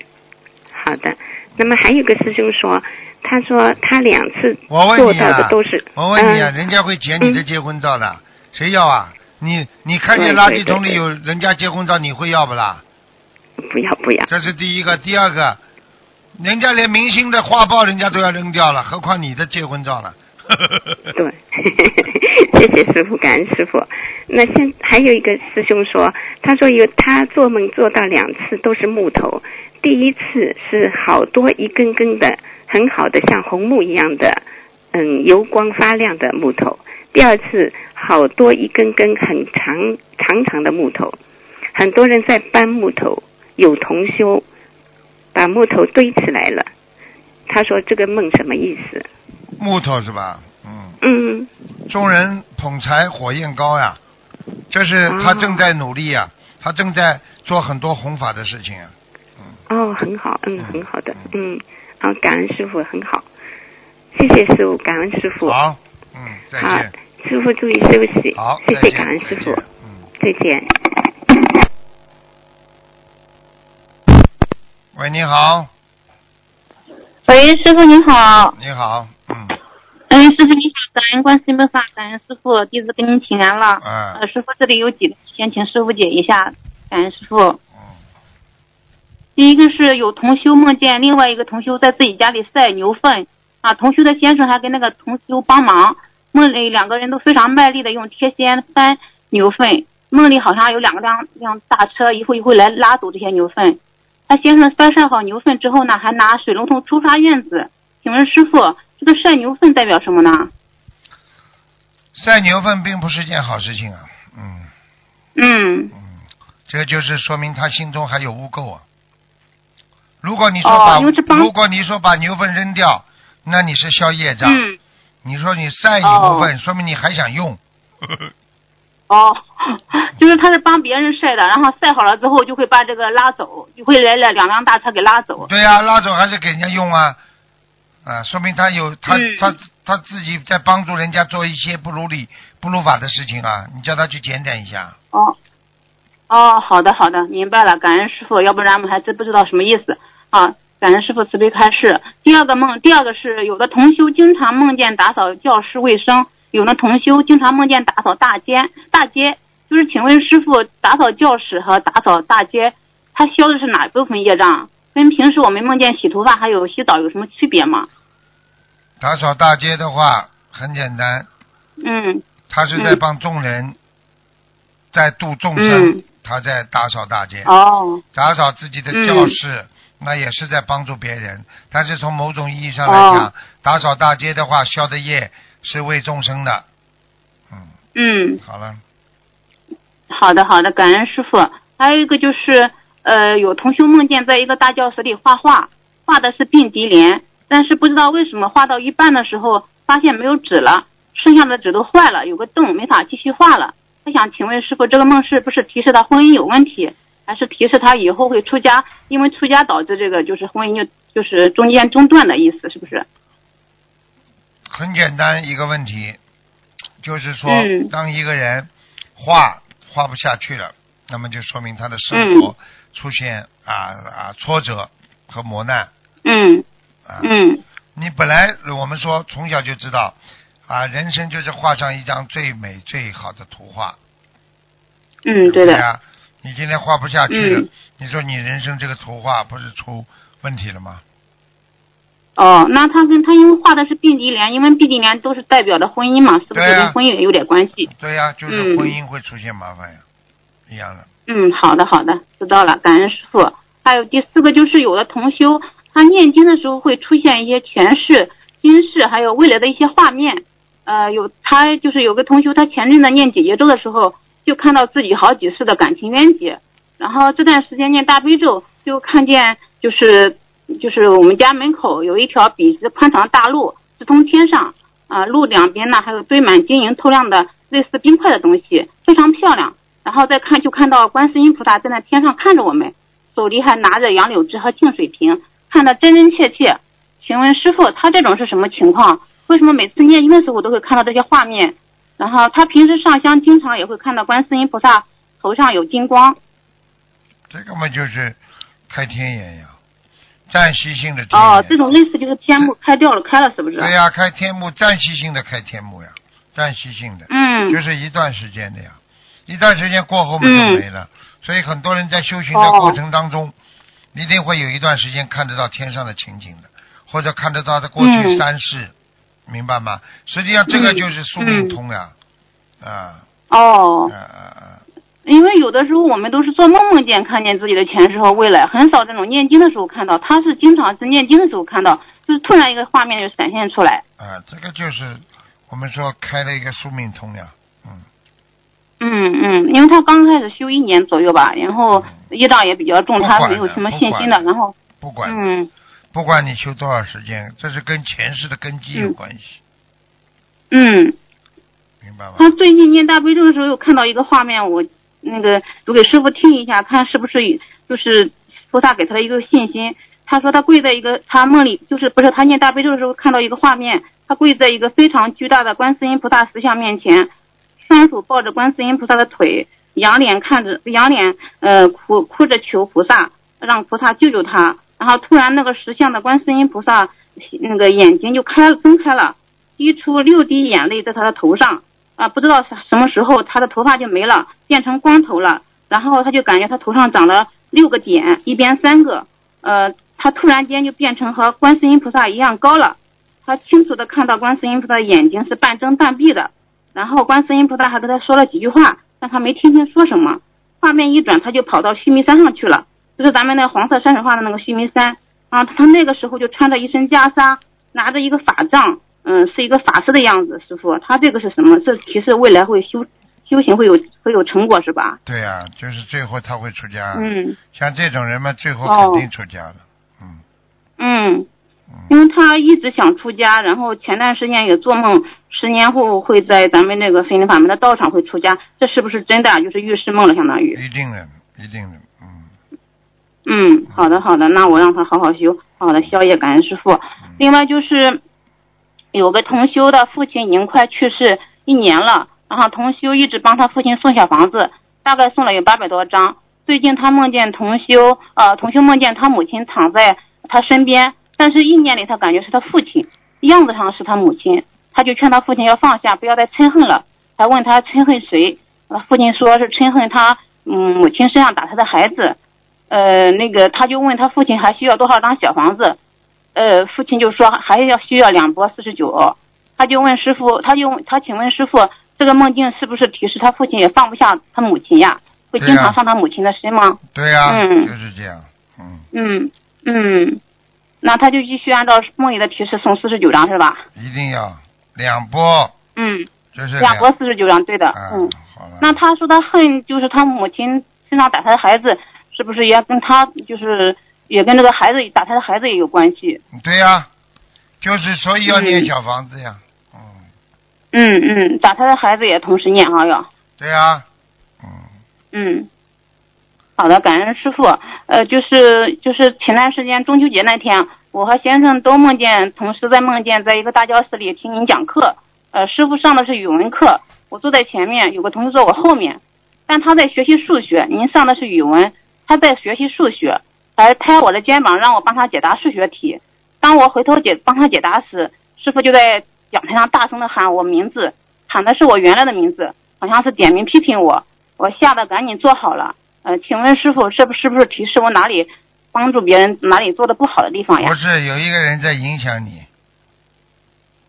好的。那么还有个师兄说，他说他两次我问做你啊到的都是，我问你啊，嗯人家会捡你的嗯结婚照的，谁要啊？你你看见对垃圾桶里有人家结婚照，你会要不啦？不要不要，这是第一个，第二个，人家连明星的画报人家都要扔掉了，何况你的结婚照呢？[laughs] 对，谢谢师傅，感恩师傅。那现还有一个师兄说，他说有他做梦做到两次都是木头，第一次是好多一根根的很好的像红木一样的，嗯，油光发亮的木头；第二次好多一根根很长长长的木头，很多人在搬木头，有同修把木头堆起来了。他说这个梦什么意思？木头是吧？嗯，嗯。众人捧柴火焰高呀，这是他正在努力呀，他正在做很多弘法的事情啊。哦，很好，嗯嗯，很好的，嗯，啊，感恩师傅，很好，谢谢师傅，感恩师傅，好，嗯，再好见。，师傅注意休息，好，谢谢感恩师傅，嗯。再见。喂，你好，喂，师傅您好。你好，嗯，嗯，师傅你好，感恩观世音菩萨，感恩师傅，弟子给您请安了。嗯呃，师傅这里有几个，先请师傅解一下，感恩师傅。嗯，第一个是有同修梦见另外一个同修在自己家里晒牛粪，啊，同修的先生还跟那个同修帮忙，梦里两个人都非常卖力的用铁锨翻牛粪，梦里好像有两个辆辆大车一会一会来拉走这些牛粪。他先生翻晒好牛粪之后呢，还拿水龙头冲刷院子。请问师傅，这个晒牛粪代表什么呢？晒牛粪并不是件好事情啊，嗯嗯嗯，这就是说明他心中还有污垢啊。如果你说哦把，如果你说把牛粪扔掉，那你是消业障。嗯你说你晒牛粪，说明你还想用。[laughs] 哦，[laughs] 就是他是帮别人晒的，然后晒好了之后就会把这个拉走，就会来了两辆大车给拉走。对呀、拉走还是给人家用啊，啊，说明他有他、嗯他他自己在帮助人家做一些不如理不如法的事情啊，你叫他去检点一下。哦，哦，好的好的，明白了，感恩师傅，要不然我们还真不知道什么意思啊。感恩师傅慈悲开示。第二个梦，第二个是有的同修经常梦见打扫教室卫生，有的同修经常梦见打扫大街大街。就是请问师傅，打扫教室和打扫大街，它消的是哪部分业障？跟平时我们梦见洗头发还有洗澡有什么区别吗？打扫大街的话很简单，嗯他是在帮众人，在度众生，嗯他在打扫大街，哦打扫自己的教室，那也是在帮助别人。但是从某种意义上来讲，哦打扫大街的话，消的业是为众生的。嗯，嗯，好了，好的，好的，感恩师傅。还有一个就是，呃，有同修梦见在一个大教室里画画，画的是并蒂莲，但是不知道为什么画到一半的时候发现没有纸了，剩下的纸都坏了，有个洞，没法继续画了。他想请问师傅，这个梦是不是提示他婚姻有问题，还是提示他以后会出家？因为出家导致这个就是婚姻就就是中间中断的意思，是不是？很简单一个问题，就是说，嗯当一个人画画不下去了，那么就说明他的生活出现啊啊挫折和磨难嗯啊。嗯你本来我们说从小就知道啊，人生就是画上一张最美最好的图画。嗯，对的。对呀、你今天画不下去了，嗯你说你人生这个图画不是出问题了吗？哦，那他跟他因为画的是并蒂莲，因为并蒂莲都是代表的婚姻嘛，是不是跟婚姻有点关系？对呀、就是婚姻会出现麻烦呀，一样的。嗯，好的好的，知道了，感恩师傅。还有第四个就是有的同修，他念经的时候会出现一些前世、今世还有未来的一些画面。呃，有他就是有个同修，他前阵子念姐姐咒的时候，就看到自己好几世的感情冤结，然后这段时间念大悲咒，就看见就是就是我们家门口有一条笔直宽敞的大路，直通天上。啊、路两边呢还有堆满晶莹透亮的类似冰块的东西，非常漂亮。然后再看就看到观世音菩萨在那天上看着我们，手里还拿着杨柳枝和净水瓶，看得真真切切。请问师傅，他这种是什么情况？为什么每次念经的时候都会看到这些画面？然后他平时上香经常也会看到观世音菩萨头上有金光。这个嘛就是开天眼呀，暂时性的。哦，这种类似就是天幕开掉了，开了是不是？对呀、开天幕，暂时性的开天幕呀，暂时性的，嗯就是一段时间的呀，一段时间过后嘛嗯就没了。所以很多人在修行的过程当中，一定会有一段时间看得到天上的情景的，或者看得到的过去嗯三世，明白吗？实际上这个嗯就是宿命通呀，啊哦啊，啊啊！因为有的时候我们都是做梦梦见看见自己的前世和未来，很少这种念经的时候看到。他是经常是念经的时候看到，就是突然一个画面就闪现出来。啊，这个就是我们说开了一个宿命通呀，嗯，嗯嗯，因为他刚开始修一年左右吧，然后业障也比较重，他没有什么信心的，然后不管、嗯。不管你修多少时间，这是跟前世的根基有嗯关系，嗯，明白吗？他最近念大悲咒的时候，又看到一个画面，我那个读给师傅听一下，看是不是就是菩萨给他的一个信心。他说他跪在一个他梦里，就是不是他念大悲咒的时候看到一个画面，他跪在一个非常巨大的观世音菩萨石像面前，双手抱着观世音菩萨的腿，仰脸看着仰脸呃哭哭着求菩萨，让菩萨救救他。然后突然那个石像的观世音菩萨那个眼睛就开睁开了，滴出六滴眼泪在他的头上。啊，不知道什什么时候他的头发就没了，变成光头了。然后他就感觉他头上长了六个点，一边三个。呃，他突然间就变成和观世音菩萨一样高了。他清楚的看到观世音菩萨的眼睛是半睁半闭的。然后观世音菩萨还跟他说了几句话，但他没听清说什么。画面一转，他就跑到须弥山上去了，就是咱们那黄色山水画的那个须弥山。啊，他那个时候就穿着一身袈裟，拿着一个法杖，嗯，是一个法师的样子，师傅，他这个是什么？这提示未来会修修行会有会有成果是吧？对呀、就是最后他会出家。嗯像这种人嘛，最后哦肯定出家的。嗯嗯，嗯，因为他一直想出家，然后前段时间也做梦，十年后会在咱们那个森林法门的道场会出家，这是不是真的啊？就是预示梦了，相当于。一定的，一定的。嗯，嗯，好的好的，那我让他好好修，好的宵夜感恩师傅。另外就是有个同修的父亲已经快去世一年了，然后同修一直帮他父亲送小房子，大概送了有八百多张。最近他梦见同修，呃，同修梦见他母亲躺在他身边，但是意念里他感觉是他父亲，样子上是他母亲，他就劝他父亲要放下，不要再嗔恨了，还问他嗔恨谁？呃父亲说是嗔恨他嗯母亲身上打他的孩子，呃，那个他就问他父亲还需要多少张小房子，呃，父亲就说还要需要两波四十九，他就问师傅，他就他请问师傅，这个梦境是不是提示他父亲也放不下他母亲呀？会经常上他母亲的身吗？对呀、嗯就是这样。嗯，嗯嗯，那他就继续按照梦里的提示送四十九张是吧？一定要两波，嗯，就是两波四十九张，对的，嗯嗯。，好了。那他说他恨就是他母亲身上打他的孩子，是不是也跟他就是也跟这个孩子打他的孩子也有关系？对呀、就是所以要念嗯小房子呀。嗯，嗯嗯，打他的孩子也同时念哈要。对呀、嗯，嗯，好的，感恩师傅。呃，就是就是前段时间中秋节那天，我和先生都梦见，同时在梦见在一个大教室里听您讲课。呃，师傅上的是语文课，我坐在前面，有个同学坐我后面，但他在学习数学，您上的是语文，他在学习数学，还拍我的肩膀让我帮他解答数学题。当我回头解帮他解答时，师傅就在讲台上大声的喊我名字，喊的是我原来的名字，好像是点名批评我。我吓得赶紧坐好了。呃，请问师傅，是不是不是提示我哪里帮助别人，哪里做的不好的地方呀不？是有一个人在影响你，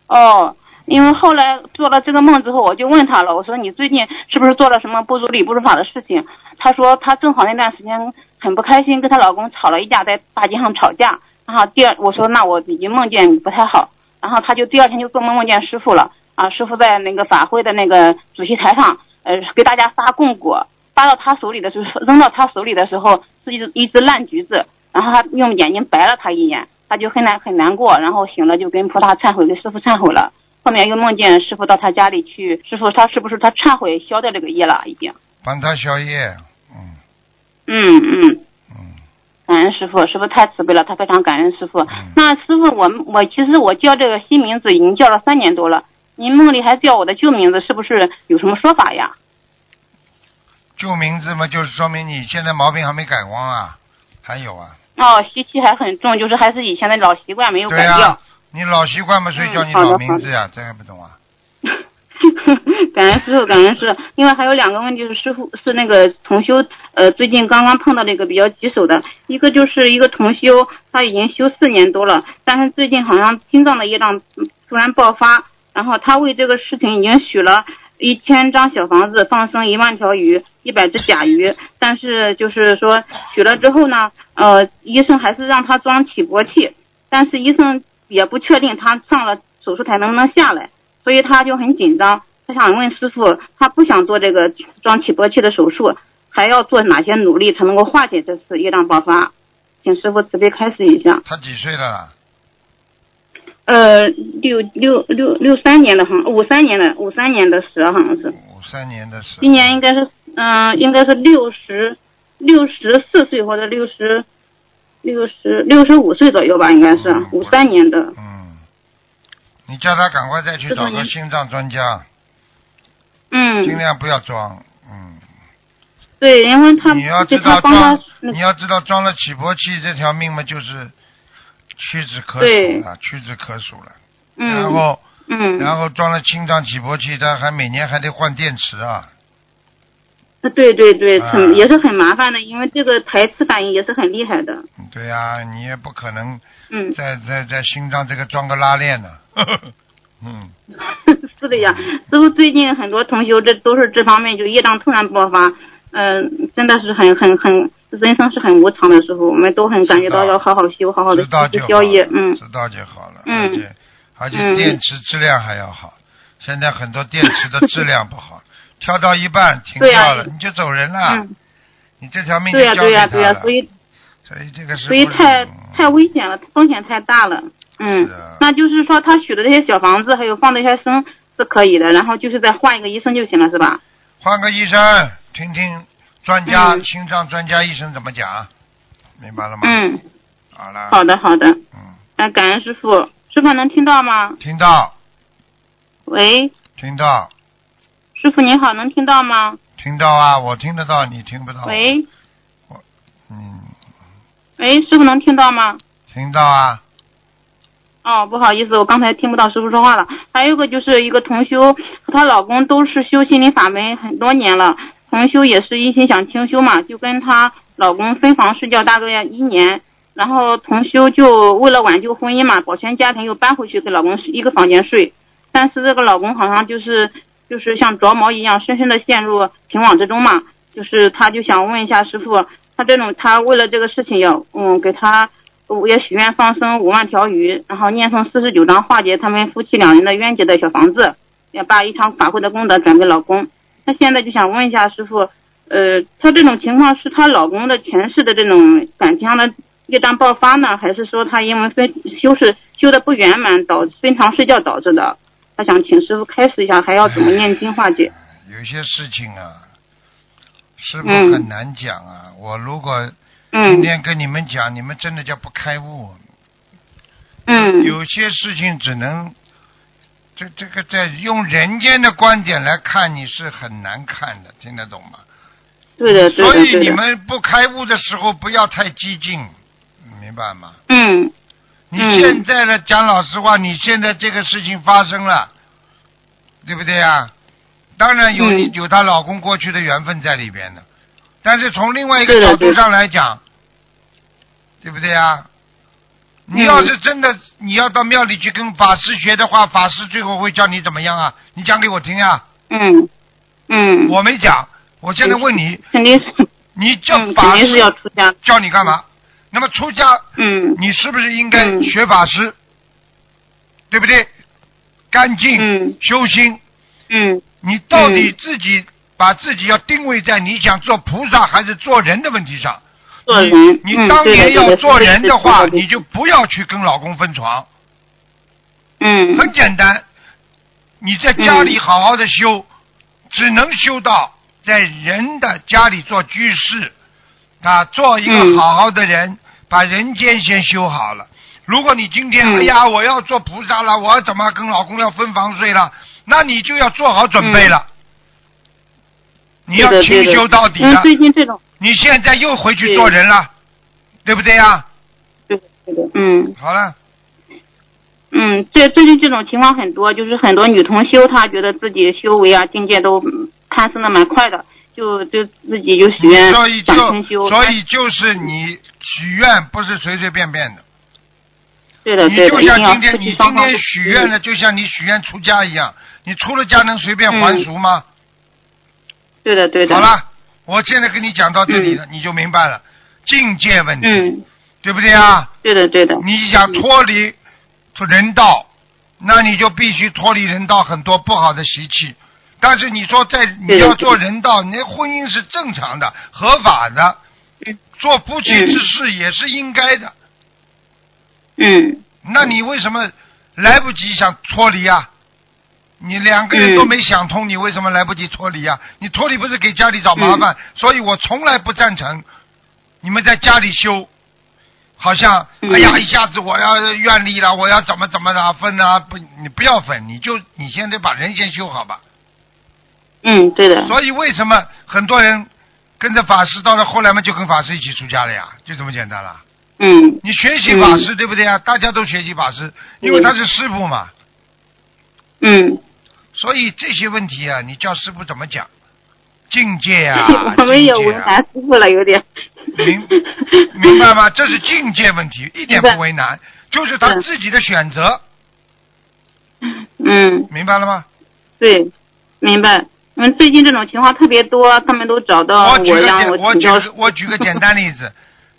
哦，因为后来做了这个梦之后，我就问他了，我说你最近是不是做了什么不如理不如法的事情？他说他正好那段时间很不开心，跟她老公吵了一架，在大街上吵架。然后第二，我说那我已经梦见你不太好，然后他就第二天就做梦梦见师傅了啊，师傅在那个法会的那个主席台上，呃，给大家发供果，发到他手里的时候，扔到他手里的时候是一只一只烂橘子，然后他用眼睛白了他一眼，他就很难很难过，然后醒了就跟菩萨忏悔，跟师傅忏悔了。后面又梦见师傅到他家里去，师傅他是不是他忏悔消掉这个业了已经？帮他消业。嗯嗯嗯，嗯，感恩师傅，师傅太慈悲了，他非常感恩师傅。嗯那师傅，我我其实我叫这个新名字已经叫了三年多了，您梦里还叫我的旧名字，是不是有什么说法呀？旧名字嘛，就是说明你现在毛病还没改光啊，还有啊。哦，吸气还很重，就是还是以前的老习惯没有改掉。呀、你老习惯嘛，所以叫你老名字呀，这还不懂啊？[laughs] 感恩师傅，感恩师傅。另外还有两个问题是，师傅是那个同修，呃，最近刚刚碰到那个比较棘手的，一个就是一个同修，他已经修四年多了，但是最近好像心脏的业障嗯突然爆发，然后他为这个事情已经许了一千张小房子，放生一万条鱼，一百只甲鱼，但是就是说取了之后呢，呃，医生还是让他装起搏器，但是医生也不确定他上了手术台能不能下来。所以他就很紧张，他想问师傅，他不想做这个装起搏器的手术，还要做哪些努力才能够化解这次业障爆发？请师傅慈悲开示一下。他几岁了？呃，六六六六三年的，好像五三年的，五三年的蛇好像是，五三年的蛇。今年应该是，嗯、应该是六十六十四岁或者六十六十六十五岁左右吧，应该是嗯五三年的。嗯，你叫他赶快再去找个心脏专家，嗯，尽量不要装。嗯，对，因为他你要知道装，你要知道装了起搏器这条命嘛，就是屈指可数了，屈指可数了。嗯，然后，嗯，然后装了心脏起搏器，他还每年还得换电池啊。啊对对对，啊很也是很麻烦的，因为这个排斥反应也是很厉害的。对呀、你也不可能嗯，在在在心脏这个装个拉链呢。[laughs] 嗯，[laughs] 是的呀。师傅最近很多同学，这都是这方面就业障突然爆发，嗯、真的是很很很，人生是很无常的时候，我们都很感觉到要好好修，好好的知道就好消业。嗯知道就好了。嗯而且而且嗯电池质量还要好。现在很多电池的质量不好，跳到一半停掉了，你就走人了，嗯，你这条命就对呀、交给他对呀、对呀、了。所以所以这个是所以太嗯太危险了，风险太大了。嗯那就是说他许的这些小房子，还有放这些生是可以的，然后就是再换一个医生就行了，是吧？换个医生听听专家、嗯心脏专家医生怎么讲，明白了吗？嗯，好了。好的好的，嗯，那感恩师傅，师傅能听到吗？听到喂，听到师傅您好，能听到吗？听到啊，我听得到，你听不到。喂我嗯，喂，师傅能听到吗？听到啊。哦，不好意思，我刚才听不到师傅说话了。还有一个就是一个同修和她老公都是修心灵法门很多年了，同修也是一心想清修嘛，就跟她老公分房睡觉大概一年，然后同修就为了挽救婚姻嘛，保全家庭又搬回去跟老公一个房间睡，但是这个老公好像就是就是像着魔一样，深深的陷入情网之中嘛，就是他就想问一下师傅，他这种他为了这个事情要嗯给他。我也许愿放生五万条鱼，然后念诵四十九章化解他们夫妻两人的冤结的小房子，也把一场法会的功德转给老公。那现在就想问一下师傅，呃，她这种情况是她老公的前世的这种感情上的业障爆发呢，还是说她因为分修是修的不圆满导分床睡觉导致的？她想请师傅开示一下，还要怎么念经化解？有些事情啊，师傅嗯很难讲啊。我如果今嗯天跟你们讲，你们真的叫不开悟。嗯有些事情只能，这这个在用人间的观点来看，你是很难看的，听得懂吗？对的对所以你。们不开悟的时候，不要太激进，明白吗？嗯你嗯现在呢，讲老实话，你现在这个事情发生了，对不对呀？当然有、嗯有她老公过去的缘分在里边的，但是从另外一个角度上来讲，对不对呀？你嗯要是真的你要到庙里去跟法师学的话，法师最后会叫你怎么样啊？你讲给我听啊！嗯嗯，我没讲，我现在问你，肯定是你叫嗯法师肯定是要出家。叫你干嘛？那么出家嗯你是不是应该嗯学法师？对不对？干净、嗯修心，嗯你到底自己把自己要定位在你想做菩萨还是做人的问题上。你嗯当年要做人的话，你就不要去跟老公分床。嗯很简单，你在家里好好的修，只能修到在人的家里做居士，啊，做一个嗯好好的人，把人间先修好了。如果你今天、嗯哎呀，我要做菩萨了，我要怎么跟老公要分房睡了，那你就要做好准备了。你要清修到底的。最近这种你现在又回去做人了，对不对呀？对的对的嗯好了，嗯，这最近这种情况很多，就是很多女同修她觉得自己修为啊境界都嗯攀升的蛮快的，就就自己就许愿所以就。所以就是你许愿不是随随便便的。对的对的，就一定要夫像今天你今天许愿的，就像你许愿出家一样，你出了家能随便还俗吗？对的对的。好了，我现在跟你讲到这里了，你就明白了境界问题，嗯，对不对啊？对的对的。你想脱离出人道，那你就必须脱离人道很多不好的习气。但是你说在你要做人道，你的婚姻是正常的、合法的嗯，做夫妻之事也是应该的。嗯那你为什么来不及想脱离啊？你两个人嗯都没想通，你为什么来不及脱离啊？你脱离不是给家里找麻嗯烦，所以我从来不赞成你们在家里修，好像、嗯哎呀一下子我要愿力了，我要怎么怎么的分啊？不，你不要分，你就你先得把人先修好吧。嗯，对的。所以为什么很多人跟着法师到了后来嘛，就跟法师一起出家了呀？就这么简单了。嗯你学习法师、对不对啊？大家都学习法师，因为他是师傅嘛。嗯，所以这些问题啊，你叫师傅怎么讲？境界啊，[laughs] 我们也为难师傅了，有点。明明白吗？这是境界问题，一点不为难，就是他自己的选择，嗯，明白了吗？对，明白。嗯，最近这种情况特别多，他们都找到我举个简，让我。举个我举个简单例子，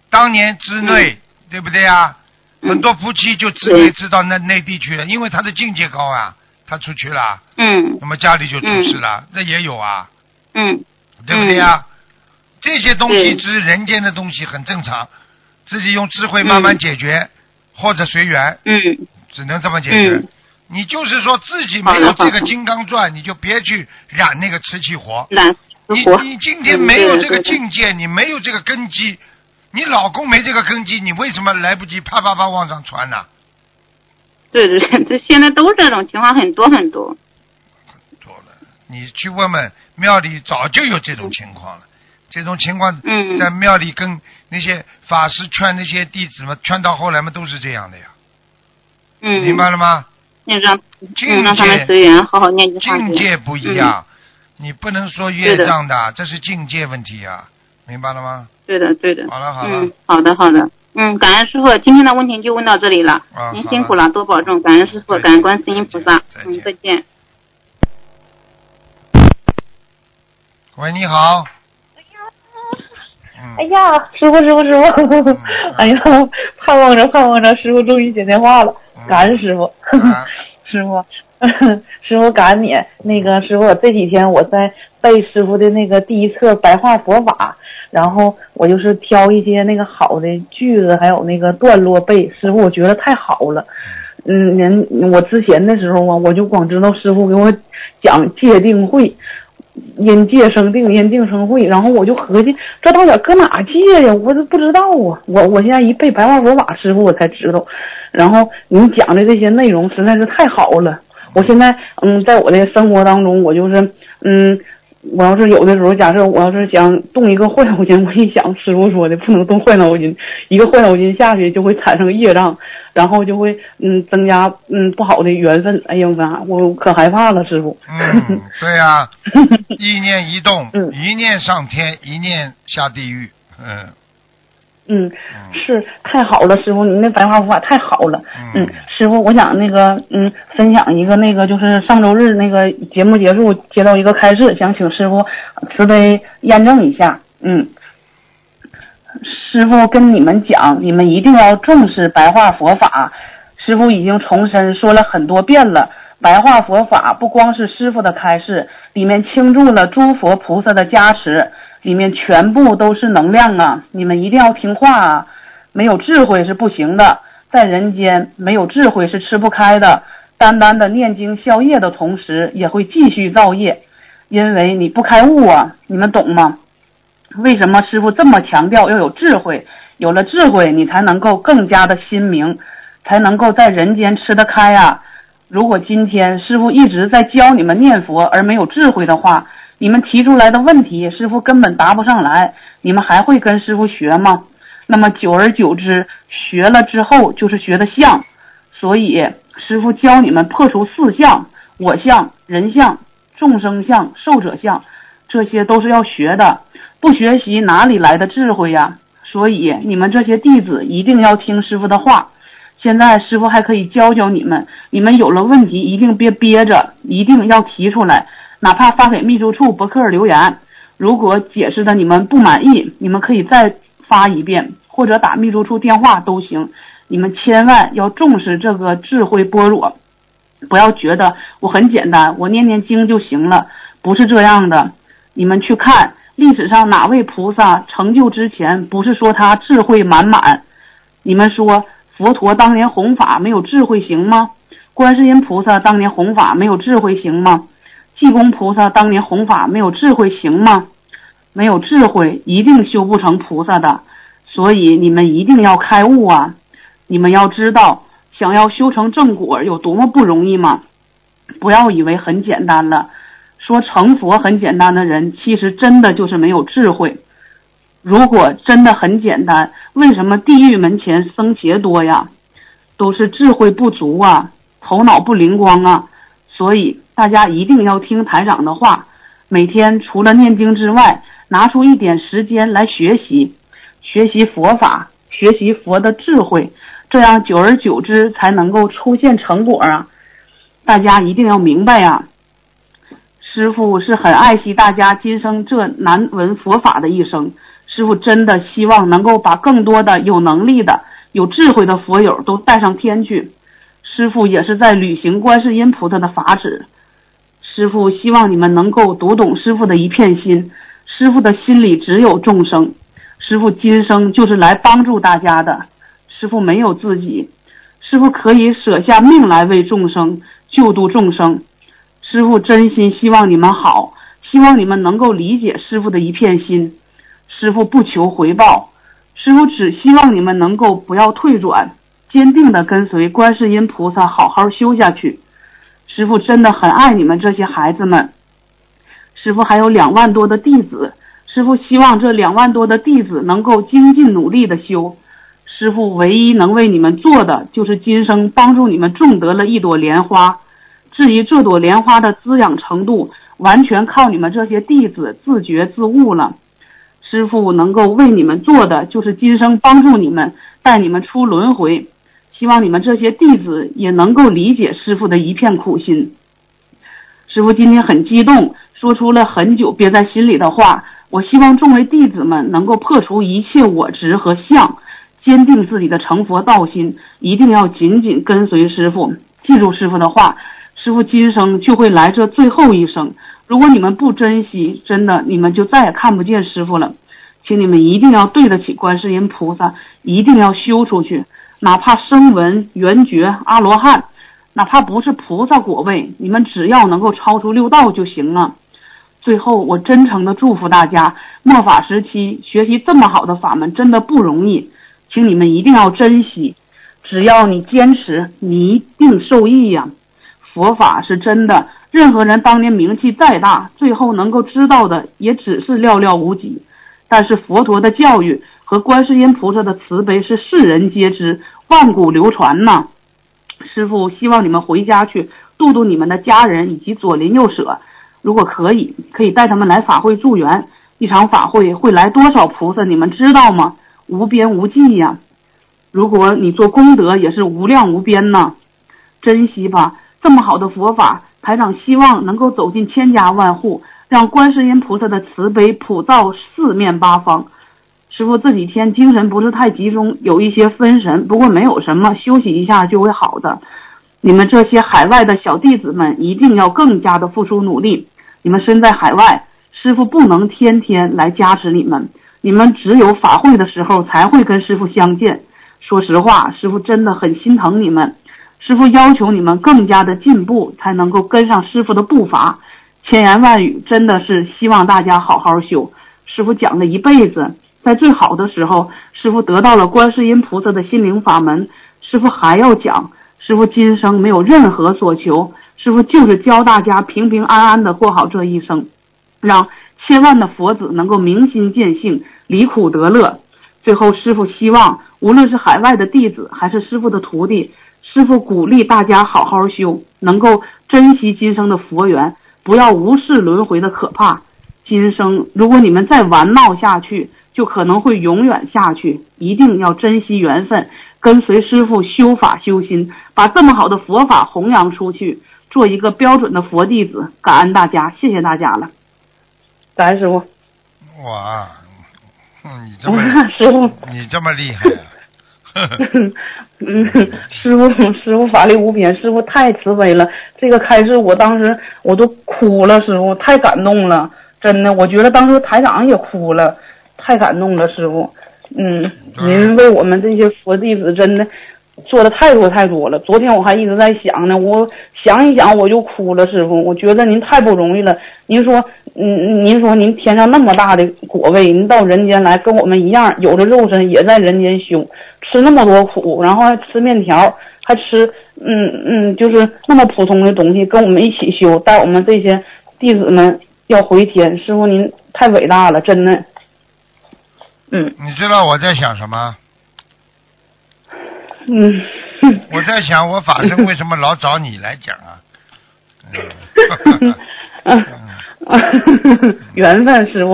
当年之内，对不对啊？很多夫妻就直接知道那内地去了，因为他的境界高啊，他出去了，嗯那么家里就出事了，那也有啊，嗯对不对呀？这些东西是人间的东西，很正常，自己用智慧慢慢嗯解决，或者随缘，嗯只能这么解决。嗯你就是说自己没有这个金刚钻，你就别去染那个瓷器活。你。你今天嗯没有这个境界，你没有这个根基，你老公没这个根基，你为什么来不及啪啪啪往上传呢？对对对，这现在都这种情况很多很多。多了，你去问问庙里早就有这种情况了。这种情况嗯在庙里跟那些法师劝那些弟子们劝到后来嘛都是这样的呀，嗯，明白了吗？那让境嗯让他界们随缘，好好念经境界不一样，你不能说业对的障的，这是境界问题呀，明白了吗？对的对的。好了好了嗯，好的好的。嗯，感恩师傅，今天的问题就问到这里了。啊您辛苦了，多保重，感恩师傅，感恩观世音菩萨。嗯，再见。喂，你好。嗯哎呀，师傅，师傅，师傅！嗯 [laughs] 哎呀，盼望着，盼望着，师傅终于接电话了，嗯感恩师傅，啊 [laughs] 师傅，师傅感恩你。那个师傅，这几天我在背师傅的那个第一册白话佛法，然后我就是挑一些那个好的句子，还有那个段落背。师傅，我觉得太好了。嗯，人我之前的时候啊，我就光知道师傅给我讲界定会。因界生定，因定生会。然后我就合计，这到底搁哪戒呀？我都不知道啊！我我现在一背白话佛法，师傅我才知道。然后你讲的这些内容实在是太好了。我现在嗯，在我的生活当中，我就是嗯，我要是有的时候，假设我要是想动一个坏脑筋，我一想师傅说的不能动坏脑筋，一个坏脑筋下去就会产生业障，然后就会嗯增加嗯不好的缘分。[laughs] 哎呀妈，我可害怕了，师傅。嗯，对呀、[laughs] 意念一动，嗯 [laughs] 一念上天，一念下地狱。嗯嗯，嗯是太好了，师傅，你那白话佛法太好了。嗯师傅，我想那个嗯，分享一个那个，就是上周日那个节目结束接到一个开示，想请师傅慈悲验证一下。嗯，师傅跟你们讲，你们一定要重视白话佛法。师傅已经重申说了很多遍了，白话佛法不光是师傅的开示，里面倾注了诸佛菩萨的加持，里面全部都是能量啊！你们一定要听话啊！没有智慧是不行的，在人间没有智慧是吃不开的。单单的念经消业的同时，也会继续造业，因为你不开悟啊！你们懂吗？为什么师傅这么强调要有智慧？有了智慧，你才能够更加的心明，才能够在人间吃得开啊！如果今天师傅一直在教你们念佛而没有智慧的话，你们提出来的问题，师傅根本答不上来，你们还会跟师傅学吗？那么久而久之，学了之后就是学的相，所以师傅教你们破除四相：我相、人相、众生相、寿者相，这些都是要学的。不学习哪里来的智慧呀？所以你们这些弟子一定要听师傅的话。现在师傅还可以教教你们，你们有了问题一定别憋着，一定要提出来，哪怕发给秘书处博客留言。如果解释的你们不满意，你们可以再发一遍，或者打秘书处电话都行。你们千万要重视这个智慧般若，不要觉得我很简单，我念念经就行了，不是这样的。你们去看历史上哪位菩萨成就之前，不是说他智慧满满？你们说佛陀当年弘法没有智慧行吗？观世音菩萨当年弘法没有智慧行吗？济公菩萨当年弘法没有智慧行吗？没有智慧一定修不成菩萨的，所以你们一定要开悟啊！你们要知道，想要修成正果有多么不容易吗？不要以为很简单了。说成佛很简单的人，其实真的就是没有智慧。如果真的很简单，为什么地狱门前僧伽多呀？都是智慧不足啊，头脑不灵光啊。所以大家一定要听台长的话，每天除了念经之外，拿出一点时间来学习，学习佛法，学习佛的智慧，这样久而久之才能够出现成果啊！大家一定要明白呀、师傅是很爱惜大家今生这难闻佛法的一生。师傅真的希望能够把更多的有能力的、有智慧的佛友都带上天去。师傅也是在履行观世音菩萨的法旨。师傅希望你们能够读懂师傅的一片心，师傅的心里只有众生。师傅今生就是来帮助大家的，师傅没有自己，师傅可以舍下命来为众生救度众生。师傅真心希望你们好，希望你们能够理解师傅的一片心。师傅不求回报，师傅只希望你们能够不要退转，坚定的跟随观世音菩萨好好修下去。师傅真的很爱你们这些孩子们。师傅还有两万多的弟子，师傅希望这两万多的弟子能够精进努力的修。师傅唯一能为你们做的，就是今生帮助你们种得了一朵莲花。至于这朵莲花的滋养程度，完全靠你们这些弟子自觉自悟了。师傅能够为你们做的，就是今生帮助你们，带你们出轮回。希望你们这些弟子也能够理解师傅的一片苦心。师傅今天很激动，说出了很久憋在心里的话。我希望众位弟子们能够破除一切我执和相，坚定自己的成佛道心，一定要紧紧跟随师傅，记住师傅的话。师傅今生就会来这最后一生，如果你们不珍惜，真的你们就再也看不见师傅了。请你们一定要对得起观世音菩萨，一定要修出去，哪怕声闻、缘觉、阿罗汉，哪怕不是菩萨果位，你们只要能够超出六道就行了。最后，我真诚的祝福大家，末法时期学习这么好的法门真的不容易，请你们一定要珍惜。只要你坚持，你一定受益呀。佛法是真的，任何人当年名气再大，最后能够知道的也只是寥寥无几。但是佛陀的教育和观世音菩萨的慈悲是世人皆知、万古流传呐。师傅希望你们回家去度度你们的家人以及左邻右舍，如果可以，可以带他们来法会助缘。一场法会会来多少菩萨，你们知道吗？无边无际呀！如果你做功德，也是无量无边呐。珍惜吧，这么好的佛法，台长希望能够走进千家万户。让观世音菩萨的慈悲普照四面八方。师傅这几天精神不是太集中，有一些分神，不过没有什么，休息一下就会好的。你们这些海外的小弟子们一定要更加的付出努力。你们身在海外，师傅不能天天来加持你们，你们只有法会的时候才会跟师傅相见。说实话，师傅真的很心疼你们。师傅要求你们更加的进步，才能够跟上师傅的步伐。千言万语，真的是希望大家好好修。师傅讲了一辈子，在最好的时候，师傅得到了观世音菩萨的心灵法门。师傅还要讲，师傅今生没有任何所求，师傅就是教大家平平安安的过好这一生，让千万的佛子能够明心见性，离苦得乐。最后，师傅希望，无论是海外的弟子，还是师傅的徒弟，师傅鼓励大家好好修，能够珍惜今生的佛缘。不要无视轮回的可怕，今生如果你们再玩闹下去，就可能会永远下去。一定要珍惜缘分，跟随师傅修法修心，把这么好的佛法弘扬出去，做一个标准的佛弟子。感恩大家，谢谢大家了。感恩师傅。哇，你这么 [laughs] 师傅，你这么厉害啊！[laughs] 嗯，师傅，师傅法力无边，师傅太慈悲了。这个开示，我当时我都哭了，师傅太感动了，真的，我觉得当时台长也哭了，太感动了，师傅。嗯，您为我们这些佛弟子真的做的太多太多了。昨天我还一直在想呢，我想一想我就哭了，师傅，我觉得您太不容易了。您说，嗯，您说您天上那么大的果位，您到人间来跟我们一样，有着肉身也在人间修。吃那么多苦，然后还吃面条，还吃嗯嗯，就是那么普通的东西，跟我们一起修，带我们这些弟子们要回天。师傅您太伟大了，真的。嗯。你知道我在想什么？嗯。我在想，我法身为什么老找你来讲啊？嗯。[laughs] 缘分，师傅。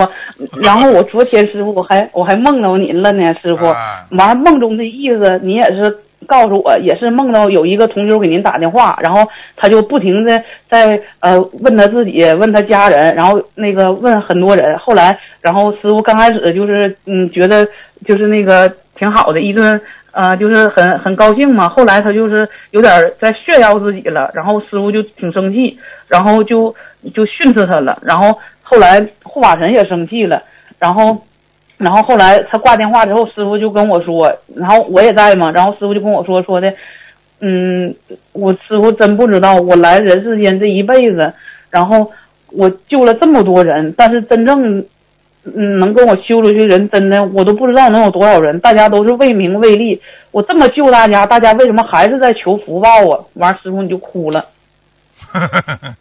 然后我昨天师傅我还我还梦到您了呢，师傅。完梦中的意思，你也是告诉我，也是梦到有一个同修给您打电话，然后他就不停的在呃问他自己，问他家人，然后那个问很多人。后来，然后师傅刚开始就是嗯觉得就是那个挺好的，一顿呃，就是很很高兴嘛。后来他就是有点在炫耀自己了，然后师傅就挺生气，然后就就训斥他了。然后后来护法神也生气了，然后然后后来他挂电话之后，师傅就跟我说，然后我也在嘛，然后师傅就跟我说说的，嗯，我师傅真不知道，我来人世间这一辈子，然后我救了这么多人，但是真正。嗯，能跟我修出去人真的，我都不知道能有多少人。大家都是为名为利，我这么救大家，大家为什么还是在求福报啊？完，师傅你就哭了。[laughs]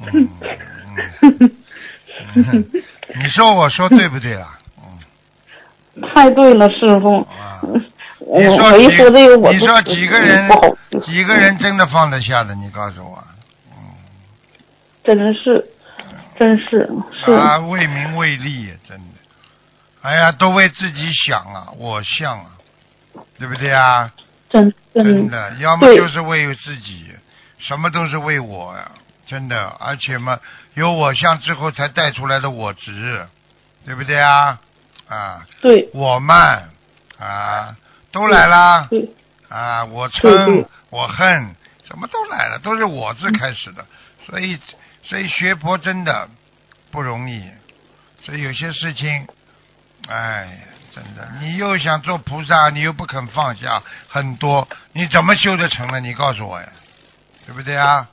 [laughs] [laughs] 你说我说对不对啊？太对了，师傅。你说几？你说几个人？几个人真的放得下的？你告诉我。嗯。真的是。真是是啊，为名为利，真的，哎呀，都为自己想啊，我想啊，对不对啊？真真的，要么就是为自己，什么都是为我呀，真的，而且嘛，有我相之后才带出来的我执，对不对啊？啊，对，我慢啊，都来啦，啊，我嗔，我恨，什么都来了，都是我字开始的，所以。所以学佛真的不容易，所以有些事情，哎，真的，你又想做菩萨，你又不肯放下很多，你怎么修得成呢？你告诉我呀，对不对啊？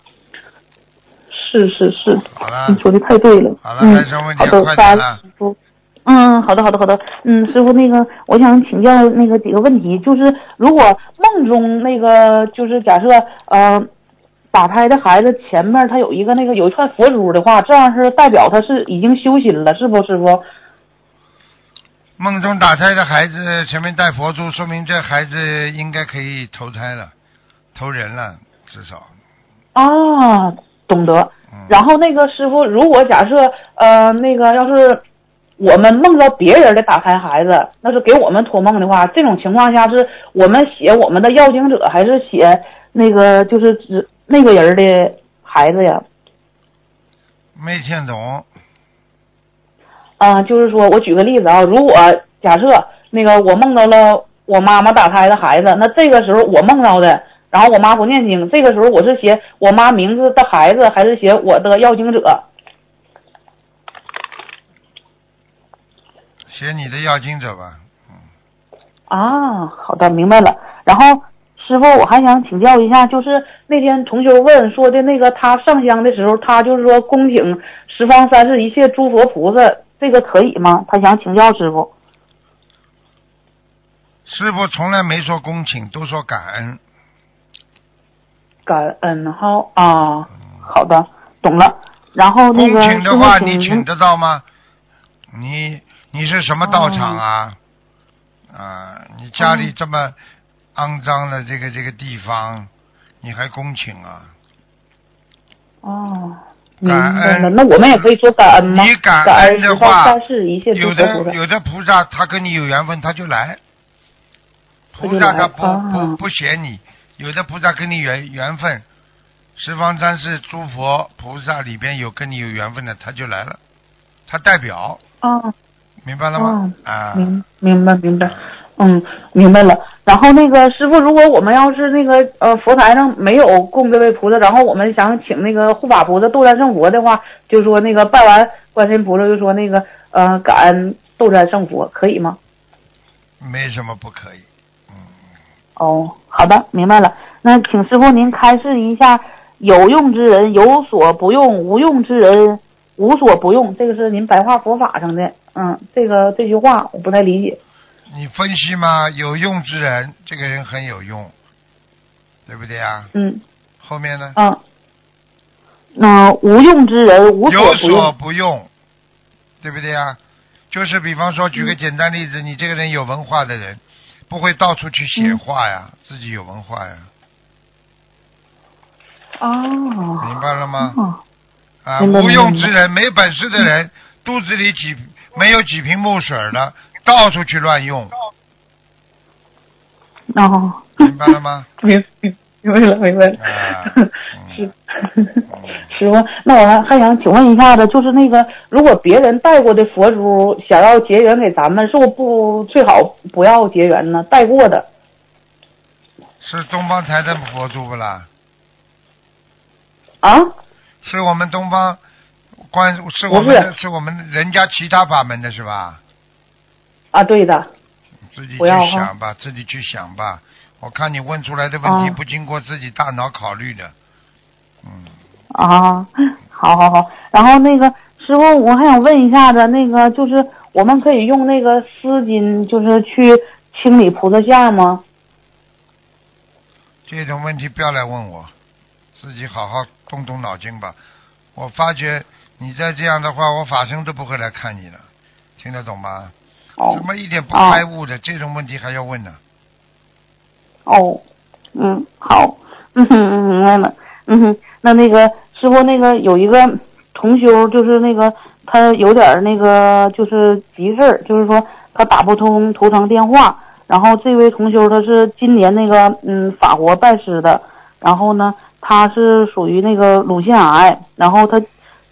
是是是。好了。你说的太对了。好了，还什么问题？快点了。师傅。嗯，好的好的好的。嗯，师傅，那个我想请教那个几个问题，就是如果梦中那个就是假设呃。打胎的孩子前面他有一个那个有一串佛珠的话，这样是代表他是已经修心了，是不，师傅？梦中打胎的孩子前面带佛珠，说明这孩子应该可以投胎了，投人了，至少。啊，懂得。然后那个师傅，如果假设呃那个要是我们梦到别人的打胎孩子，那是给我们托梦的话，这种情况下是我们写我们的要经者，还是写那个就是指？那个人的孩子呀，没听懂。嗯，就是说我举个例子啊，如果假设那个我梦到了我妈妈打胎的孩子，那这个时候我梦到的，然后我妈不念经，这个时候我是写我妈名字的孩子，还是写我的要经者？写你的要经者吧。嗯。啊，好的，明白了。然后。师傅，我还想请教一下，就是那天同修问说的那个，他上香的时候，他就是说恭请十方三世一切诸佛菩萨，这个可以吗？他想请教师傅。师傅从来没说恭请，都说感恩。感恩好啊，好的，懂了。然后那个恭请的话，你请得到吗？你你是什么道场啊？啊，你家里这么。肮脏的这个这个地方，你还恭请啊？哦，感恩了。那我们也可以说感恩吗？你感恩的话，有的有的菩萨他跟你有缘分，他就来。菩萨他不不不嫌你，有的菩萨跟你缘缘分，十方三世诸佛菩萨里边有跟你有缘分的，他就来了，他代表。哦。明白了吗？啊。明明白明白。嗯，明白了。然后那个师傅，如果我们要是那个呃佛台上没有供这位菩萨，然后我们想请那个护法菩萨斗战胜佛的话，就说那个拜完观世音菩萨，就说那个呃感恩斗战胜佛，可以吗？没什么不可以。嗯。哦，好的，明白了。那请师傅您开示一下，有用之人有所不用，无用之人无所不用。这个是您白话佛法上的，嗯，这个这句话我不太理解。你分析嘛？有用之人，这个人很有用，对不对啊？嗯。后面呢？嗯。那无用之人无所不用。有所不用，对不对啊？就是比方说，举个简单例子，你这个人有文化的人，不会到处去写画呀，自己有文化呀。哦。明白了吗？啊，无用之人，没本事的人，肚子里几没有几瓶墨水的。到处去乱用，哦，明白了吗？明明明白了，明白了。啊 [laughs] 是师傅，那我还还想请问一下子，就是那个，如果别人带过的佛珠想要结缘给咱们，是不不最好不要结缘呢？带过的是东方台的佛珠不啦？啊？是我们东方关，是我们不是，是我们人家其他法门的是吧？啊，对的，自己去想吧，自己去想吧。我看你问出来的问题哦不经过自己大脑考虑的，嗯，啊，好好好。然后那个师傅，我还想问一下子，那个就是我们可以用那个丝巾，就是去清理菩萨像吗？这种问题不要来问我，自己好好动动脑筋吧。我发觉你再这样的话，我法身都不会来看你了，听得懂吗？哦怎么一点不开悟的、这种问题还要问呢？哦，嗯，好，嗯哼，嗯明白了，嗯哼，那那个师傅，那个有一个同修，就是那个他有点儿那个就是急事儿，就是说他打不通图腾电话，然后这位同修他是今年那个嗯法国拜师的，然后呢他是属于那个乳腺癌，然后他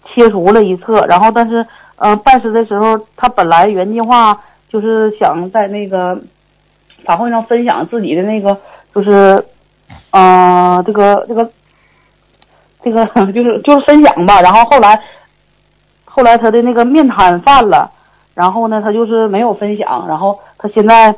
切除了一侧，然后但是呃拜师的时候，他本来原计划就是想在那个法会上分享自己的那个，就是，呃，这个这个，这个 [laughs] 就是就是分享吧。然后后来，后来他的那个面瘫犯了，然后呢，他就是没有分享。然后他现在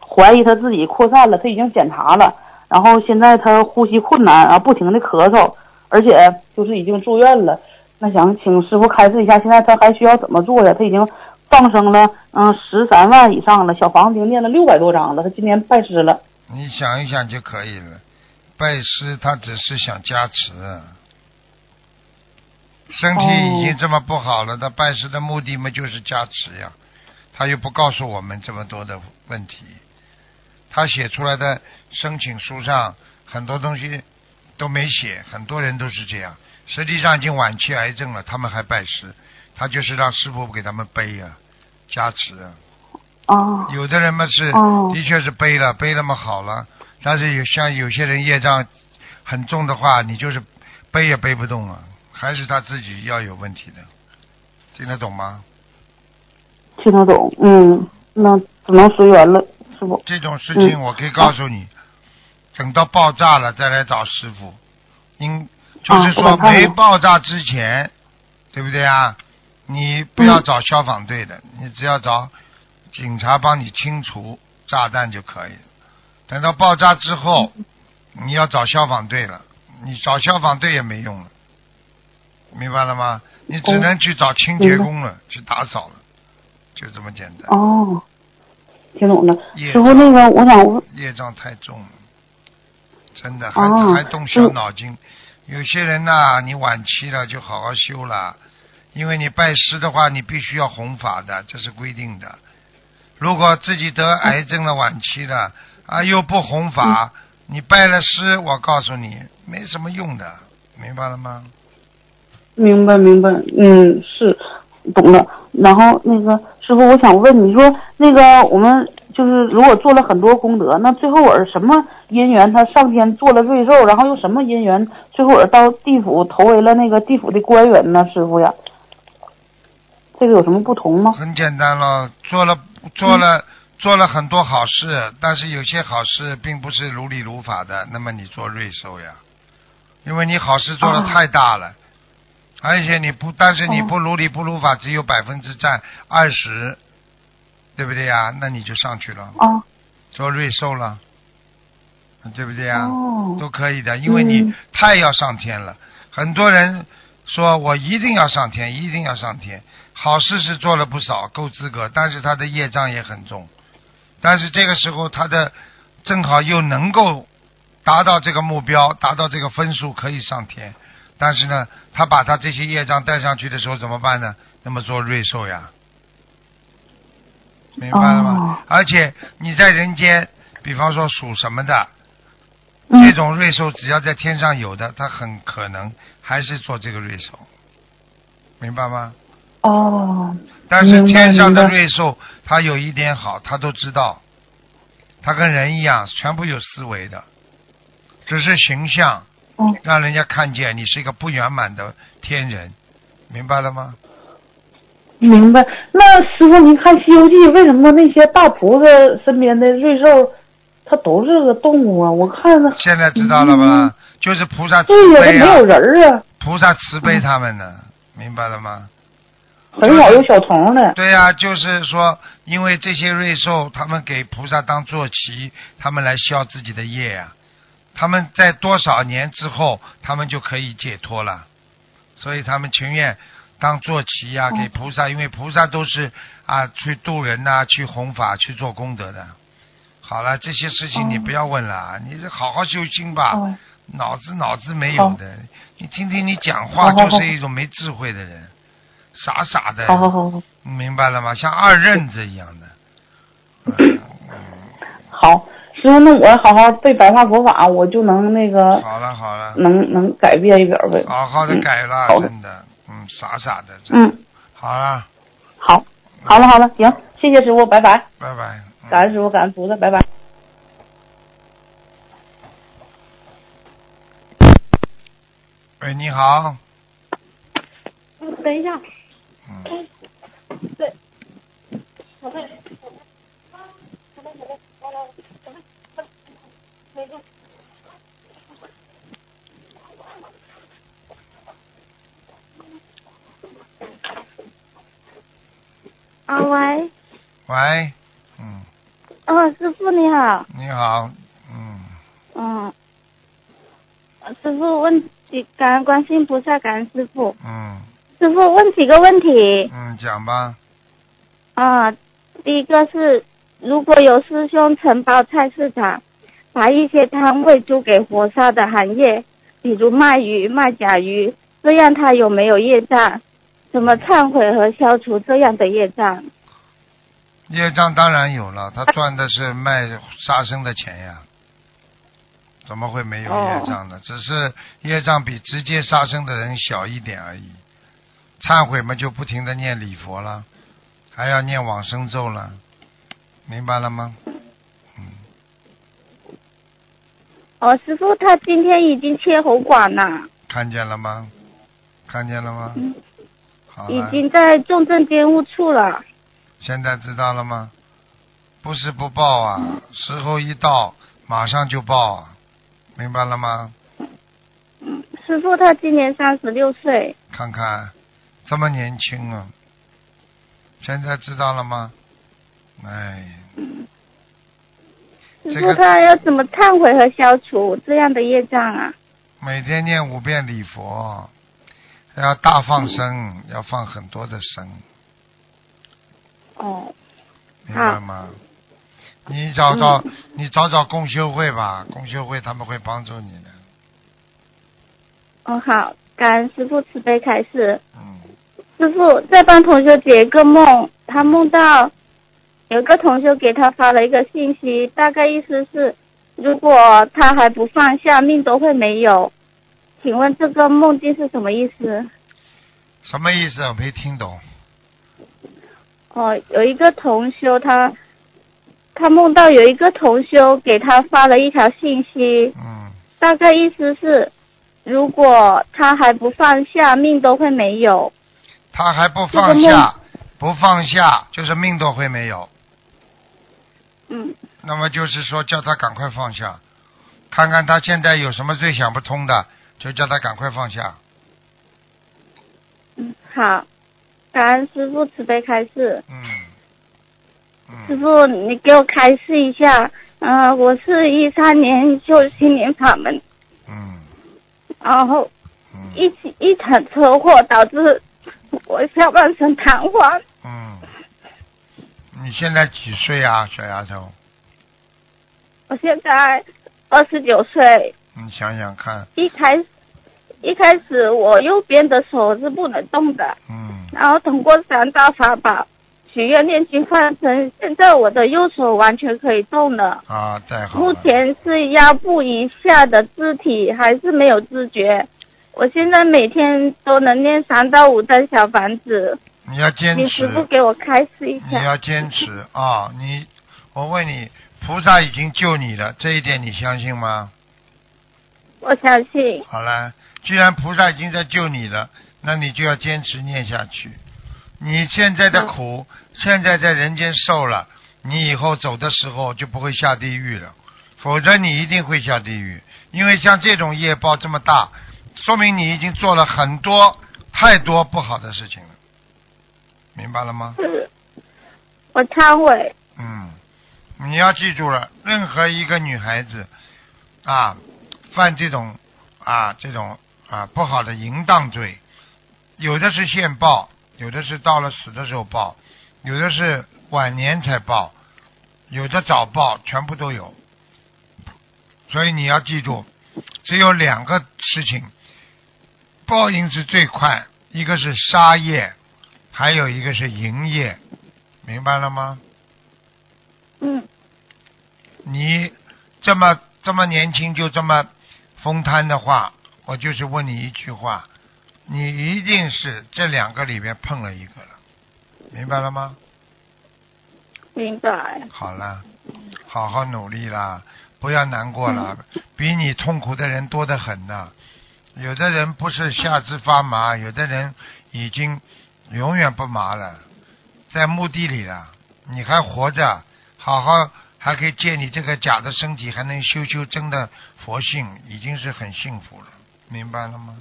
怀疑他自己扩散了，他已经检查了。然后现在他呼吸困难啊，不停的咳嗽，而且就是已经住院了。那想请师傅开示一下，现在他还需要怎么做呀？他已经放生了，嗯，十三万以上了，小房子已经念了六百多张了。他今年拜师了。你想一想就可以了。拜师他只是想加持，身体已经这么不好了，他拜师的目的嘛就是加持呀。他又不告诉我们这么多的问题，他写出来的申请书上很多东西都没写，很多人都是这样。实际上已经晚期癌症了，他们还拜师，他就是让师傅给他们背啊，加持啊。哦有的人嘛是，哦的确是背了，背了嘛好了，但是有像有些人业障很重的话，你就是背也背不动啊，还是他自己要有问题的，听得懂吗？听得懂，嗯，那只能随缘了，师傅。这种事情嗯我可以告诉你，等到爆炸了再来找师傅，应就是啊说没爆炸之前，对不对啊？你不嗯要找消防队的，你只要找警察帮你清除炸弹就可以了。等到爆炸之后，嗯你要找消防队了，你找消防队也没用了，明白了吗？你只能去找清洁工了，去打扫了，就这么简单。哦，听懂了。业师傅，那个我想问，业障太重了，真的还、哦还动小脑筋。有些人呐、你晚期了就好好修了，因为你拜师的话，你必须要弘法的，这是规定的。如果自己得癌症了晚期了啊，又不弘法，你拜了师，我告诉你没什么用的，明白了吗？明白明白，嗯，是懂了。然后那个师傅，我想问你说，那个我们就是如果做了很多功德，那最后我是什么因缘？他上天做了瑞兽，然后又什么因缘？最后我到地府投为了那个地府的官员呢？师傅呀，这个有什么不同吗？很简单了，做了做了、做了很多好事，但是有些好事并不是如理如法的，那么你做瑞兽呀，因为你好事做的太大了，而且你不，但是你不如理不如法，只有百分之占二十，对不对呀？那你就上去了，啊，做瑞兽了，对不对呀？哦，都可以的，因为你嗯太要上天了。很多人说我一定要上天，一定要上天。好事是做了不少，够资格，但是他的业障也很重。但是这个时候他的正好又能够达到这个目标，达到这个分数，可以上天。但是呢，他把他这些业障带上去的时候怎么办呢？那么做瑞兽呀，明白了吗？哦而且你在人间，比方说属什么的，嗯这种瑞兽只要在天上有的，他很可能还是做这个瑞兽，明白吗？哦，但是天上的瑞兽，它有一点好，它都知道，它跟人一样，全部有思维的，只是形象哦，让人家看见你是一个不圆满的天人，明白了吗？明白。那师傅，您看《西游记》，为什么那些大菩萨身边的瑞兽，它都是个动物啊？我看那现在知道了吧？就是菩萨慈对呀，没有，人儿啊，菩萨慈悲他们呢，明白了吗？很少有小童的。对呀、就是说，因为这些瑞兽，他们给菩萨当坐骑，他们来消自己的业呀、他们在多少年之后，他们就可以解脱了，所以他们情愿当坐骑呀、给菩萨，因为菩萨都是啊去渡人呐、去弘法、去做功德的。好了，这些事情你不要问了，你是好好修心吧。哦，脑子脑子没有的，你听听你讲话就是一种没智慧的人，傻傻的，好好好好明白了吗？像二任子一样的。嗯 [coughs] 好，师傅，那我好好背白话佛法，我就能那个好了好了，能能改变一点呗。好好的嗯改了，真的，嗯，傻傻的，真的嗯，好了，好，好了好了，行，谢谢师傅，拜拜。拜拜。嗯感恩师傅，感恩菩萨，拜拜。喂，你好，等一下，嗯，对，好的，啊喂，喂，嗯，啊师傅你好，你好，嗯，嗯，呃师傅问几感恩观世音菩萨，感恩师傅，嗯师傅问几个问题嗯，讲吧，啊，第一个是如果有师兄承包菜市场，把一些摊位租给活杀的行业，比如卖鱼、卖甲鱼，这样他有没有业障？怎么忏悔和消除这样的业障？业障当然有了，他赚的是卖杀生的钱呀，怎么会没有业障呢？只是业障比直接杀生的人小一点而已。忏悔嘛，就不停的念礼佛了，还要念往生咒了，明白了吗？嗯，哦，师傅，他今天已经切喉管了，看见了吗？看见了吗？嗯好，已经在重症监护处了。现在知道了吗？不是不报啊，时候一到马上就报啊，明白了吗？嗯，师傅，他今年三十六岁。看看，这么年轻啊！现在知道了吗？哎，师这个傅，他要怎么忏悔和消除这样的业障啊？每天念五遍礼佛，要大放生，要放很多的生，哦，明白吗？你找找，你找找共修会吧，共修会他们会帮助你的。哦好，感恩师傅慈悲开示。嗯，师傅在帮同学解一个梦，他梦到有个同学给他发了一个信息，大概意思是，如果他还不放下，命都会没有。请问这个梦境是什么意思？什么意思？我没听懂。哦，有一个同修他他梦到有一个同修给他发了一条信息，嗯，大概意思是，如果他还不放下，命都会没有。他还不放下，不放下就是命都会没有。嗯，那么就是说，叫他赶快放下，看看他现在有什么最想不通的，就叫他赶快放下。嗯，好，感恩师傅慈悲开示。嗯，师嗯，傅，你给我开示一下。嗯、我是一三年修心灵法门，嗯，然后嗯，一起一场车祸导致我下半身瘫痪。嗯，你现在几岁啊，小丫头？我现在二十九岁，你想想看，一开始一开始我右边的手是不能动的，嗯，然后通过三大法宝许愿念经换成，现在我的右手完全可以动了。啊，太好目。前是腰部以下的肢体还是没有知觉。我现在每天都能念三到五张小房子，你要坚持你师，傅给我开示一下你。要坚持啊！你，我问你，菩萨已经救你了，这一点你相信吗？我相信。好了，既然菩萨已经在救你了，那你就要坚持念下去。你现在的苦，现在在人间受了，你以后走的时候就不会下地狱了，否则你一定会下地狱。因为像这种业报这么大，说明你已经做了很多太多不好的事情了，明白了吗？是，我忏悔。嗯，你要记住了，任何一个女孩子啊，犯这种啊这种啊不好的淫荡罪，有的是现报，有的是到了死的时候报，有的是晚年才报，有的早报，全部都有。所以你要记住，只有两个事情报应是最快，一个是杀业，还有一个是营业，明白了吗？嗯，你这么这么年轻就这么疯贪的话，我就是问你一句话，你一定是这两个里面碰了一个了，明白了吗？明白。好了，好好努力啦，不要难过了，[laughs] 比你痛苦的人多得很呐。有的人不是下肢发麻，有的人已经永远不麻了，在墓地里了，你还活着，好好还可以借你这个假的身体，还能修修真的佛性，已经是很幸福了，明白了吗？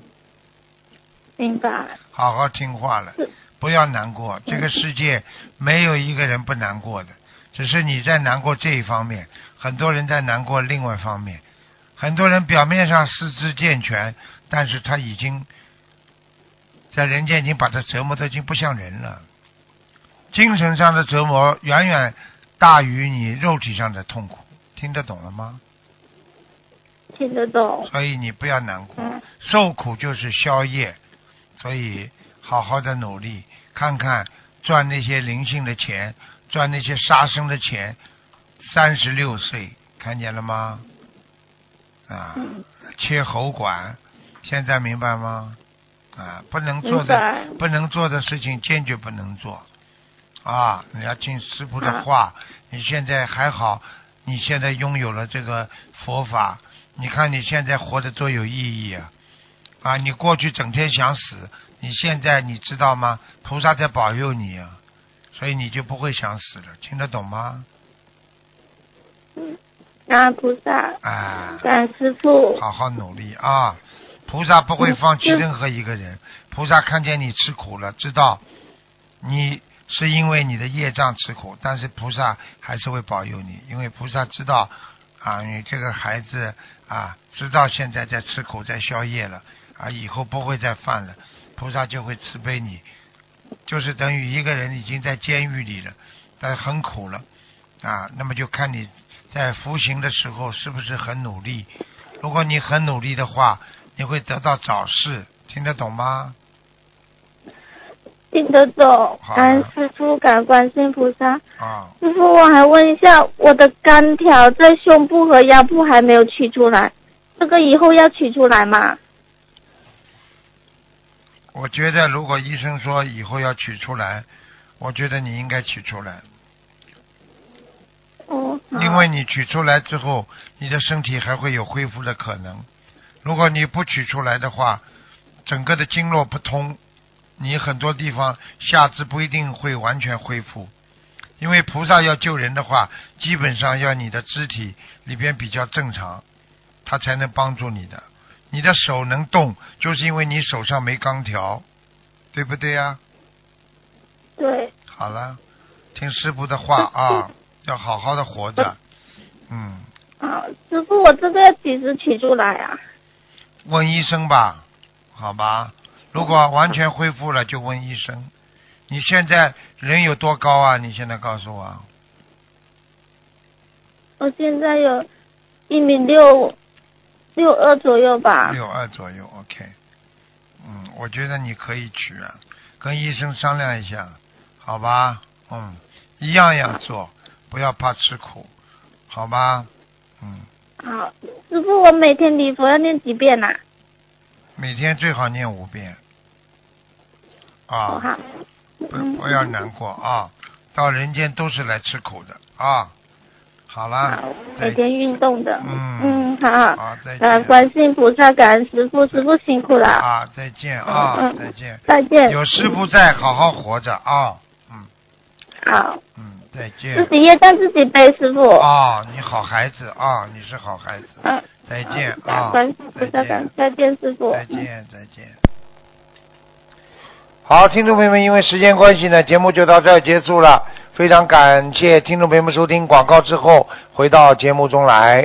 明白。好好听话了，不要难过。这个世界没有一个人不难过的，只是你在难过这一方面，很多人在难过另外一方面。很多人表面上四肢健全，但是他已经在人间已经把他折磨的已经不像人了。精神上的折磨远远大于你肉体上的痛苦，听得懂了吗？听得懂。所以你不要难过，嗯受苦就是消业，所以好好的努力，看看赚那些灵性的钱，赚那些杀生的钱。三十六岁，看见了吗？啊，嗯切喉管，现在明白吗？啊，不能做的不能做的事情坚决不能做。啊，你要听师傅的话。你现在还好，你现在拥有了这个佛法，你看你现在活得多有意义啊！啊，你过去整天想死，你现在你知道吗？菩萨在保佑你啊，所以你就不会想死了，听得懂吗？嗯，菩萨，啊，感恩师傅。好好努力啊！菩萨不会放弃任何一个人。菩萨看见你吃苦了，知道你是因为你的业障吃苦，但是菩萨还是会保佑你，因为菩萨知道啊，你这个孩子啊，知道现在在吃苦，在消业了啊，以后不会再犯了，菩萨就会慈悲你。就是等于一个人已经在监狱里了，但是很苦了啊，那么就看你在服刑的时候是不是很努力。如果你很努力的话，你会得到早逝，听得懂吗？听得懂，好感恩师傅，感恩观世音菩萨。啊，师傅，我还问一下，我的钢条在胸部和腰部还没有取出来，这个以后要取出来吗？我觉得如果医生说以后要取出来，我觉得你应该取出来，哦，因为你取出来之后，你的身体还会有恢复的可能。如果你不取出来的话，整个的经络不通，你很多地方下肢不一定会完全恢复。因为菩萨要救人的话，基本上要你的肢体里边比较正常，他才能帮助你的。你的手能动，就是因为你手上没钢条，对不对呀、对，好了，听师傅的话 [laughs] 啊，要好好的活着。嗯，啊，师傅，我这个要几时取出来啊？问医生吧，好吧。如果完全恢复了，就问医生。你现在人有多高啊？你现在告诉我。我现在有一米六六二左右吧。六二左右，OK。嗯，我觉得你可以取啊，跟医生商量一下，好吧？嗯，一样样做，不要怕吃苦，好吧？嗯，好，师傅，我每天礼佛要念几遍呐、每天最好念五遍。哦，啊，好。不要难过啊！到人间都是来吃苦的啊！好了好，，再每天运动的。嗯嗯，嗯，好，好，再见。观世音菩萨，感恩师傅，师傅辛苦了，啊，再见啊，再见。再见。有师傅在，好好活着啊。嗯好，嗯，再见自。己业障自己背，师傅。啊，你好孩子啊，你是好孩子。嗯，再见啊再见再见，师傅。再见，再见。好，听众朋友们，因为时间关系呢，节目就到这儿结束了。非常感谢听众朋友们收听广告之后回到节目中来。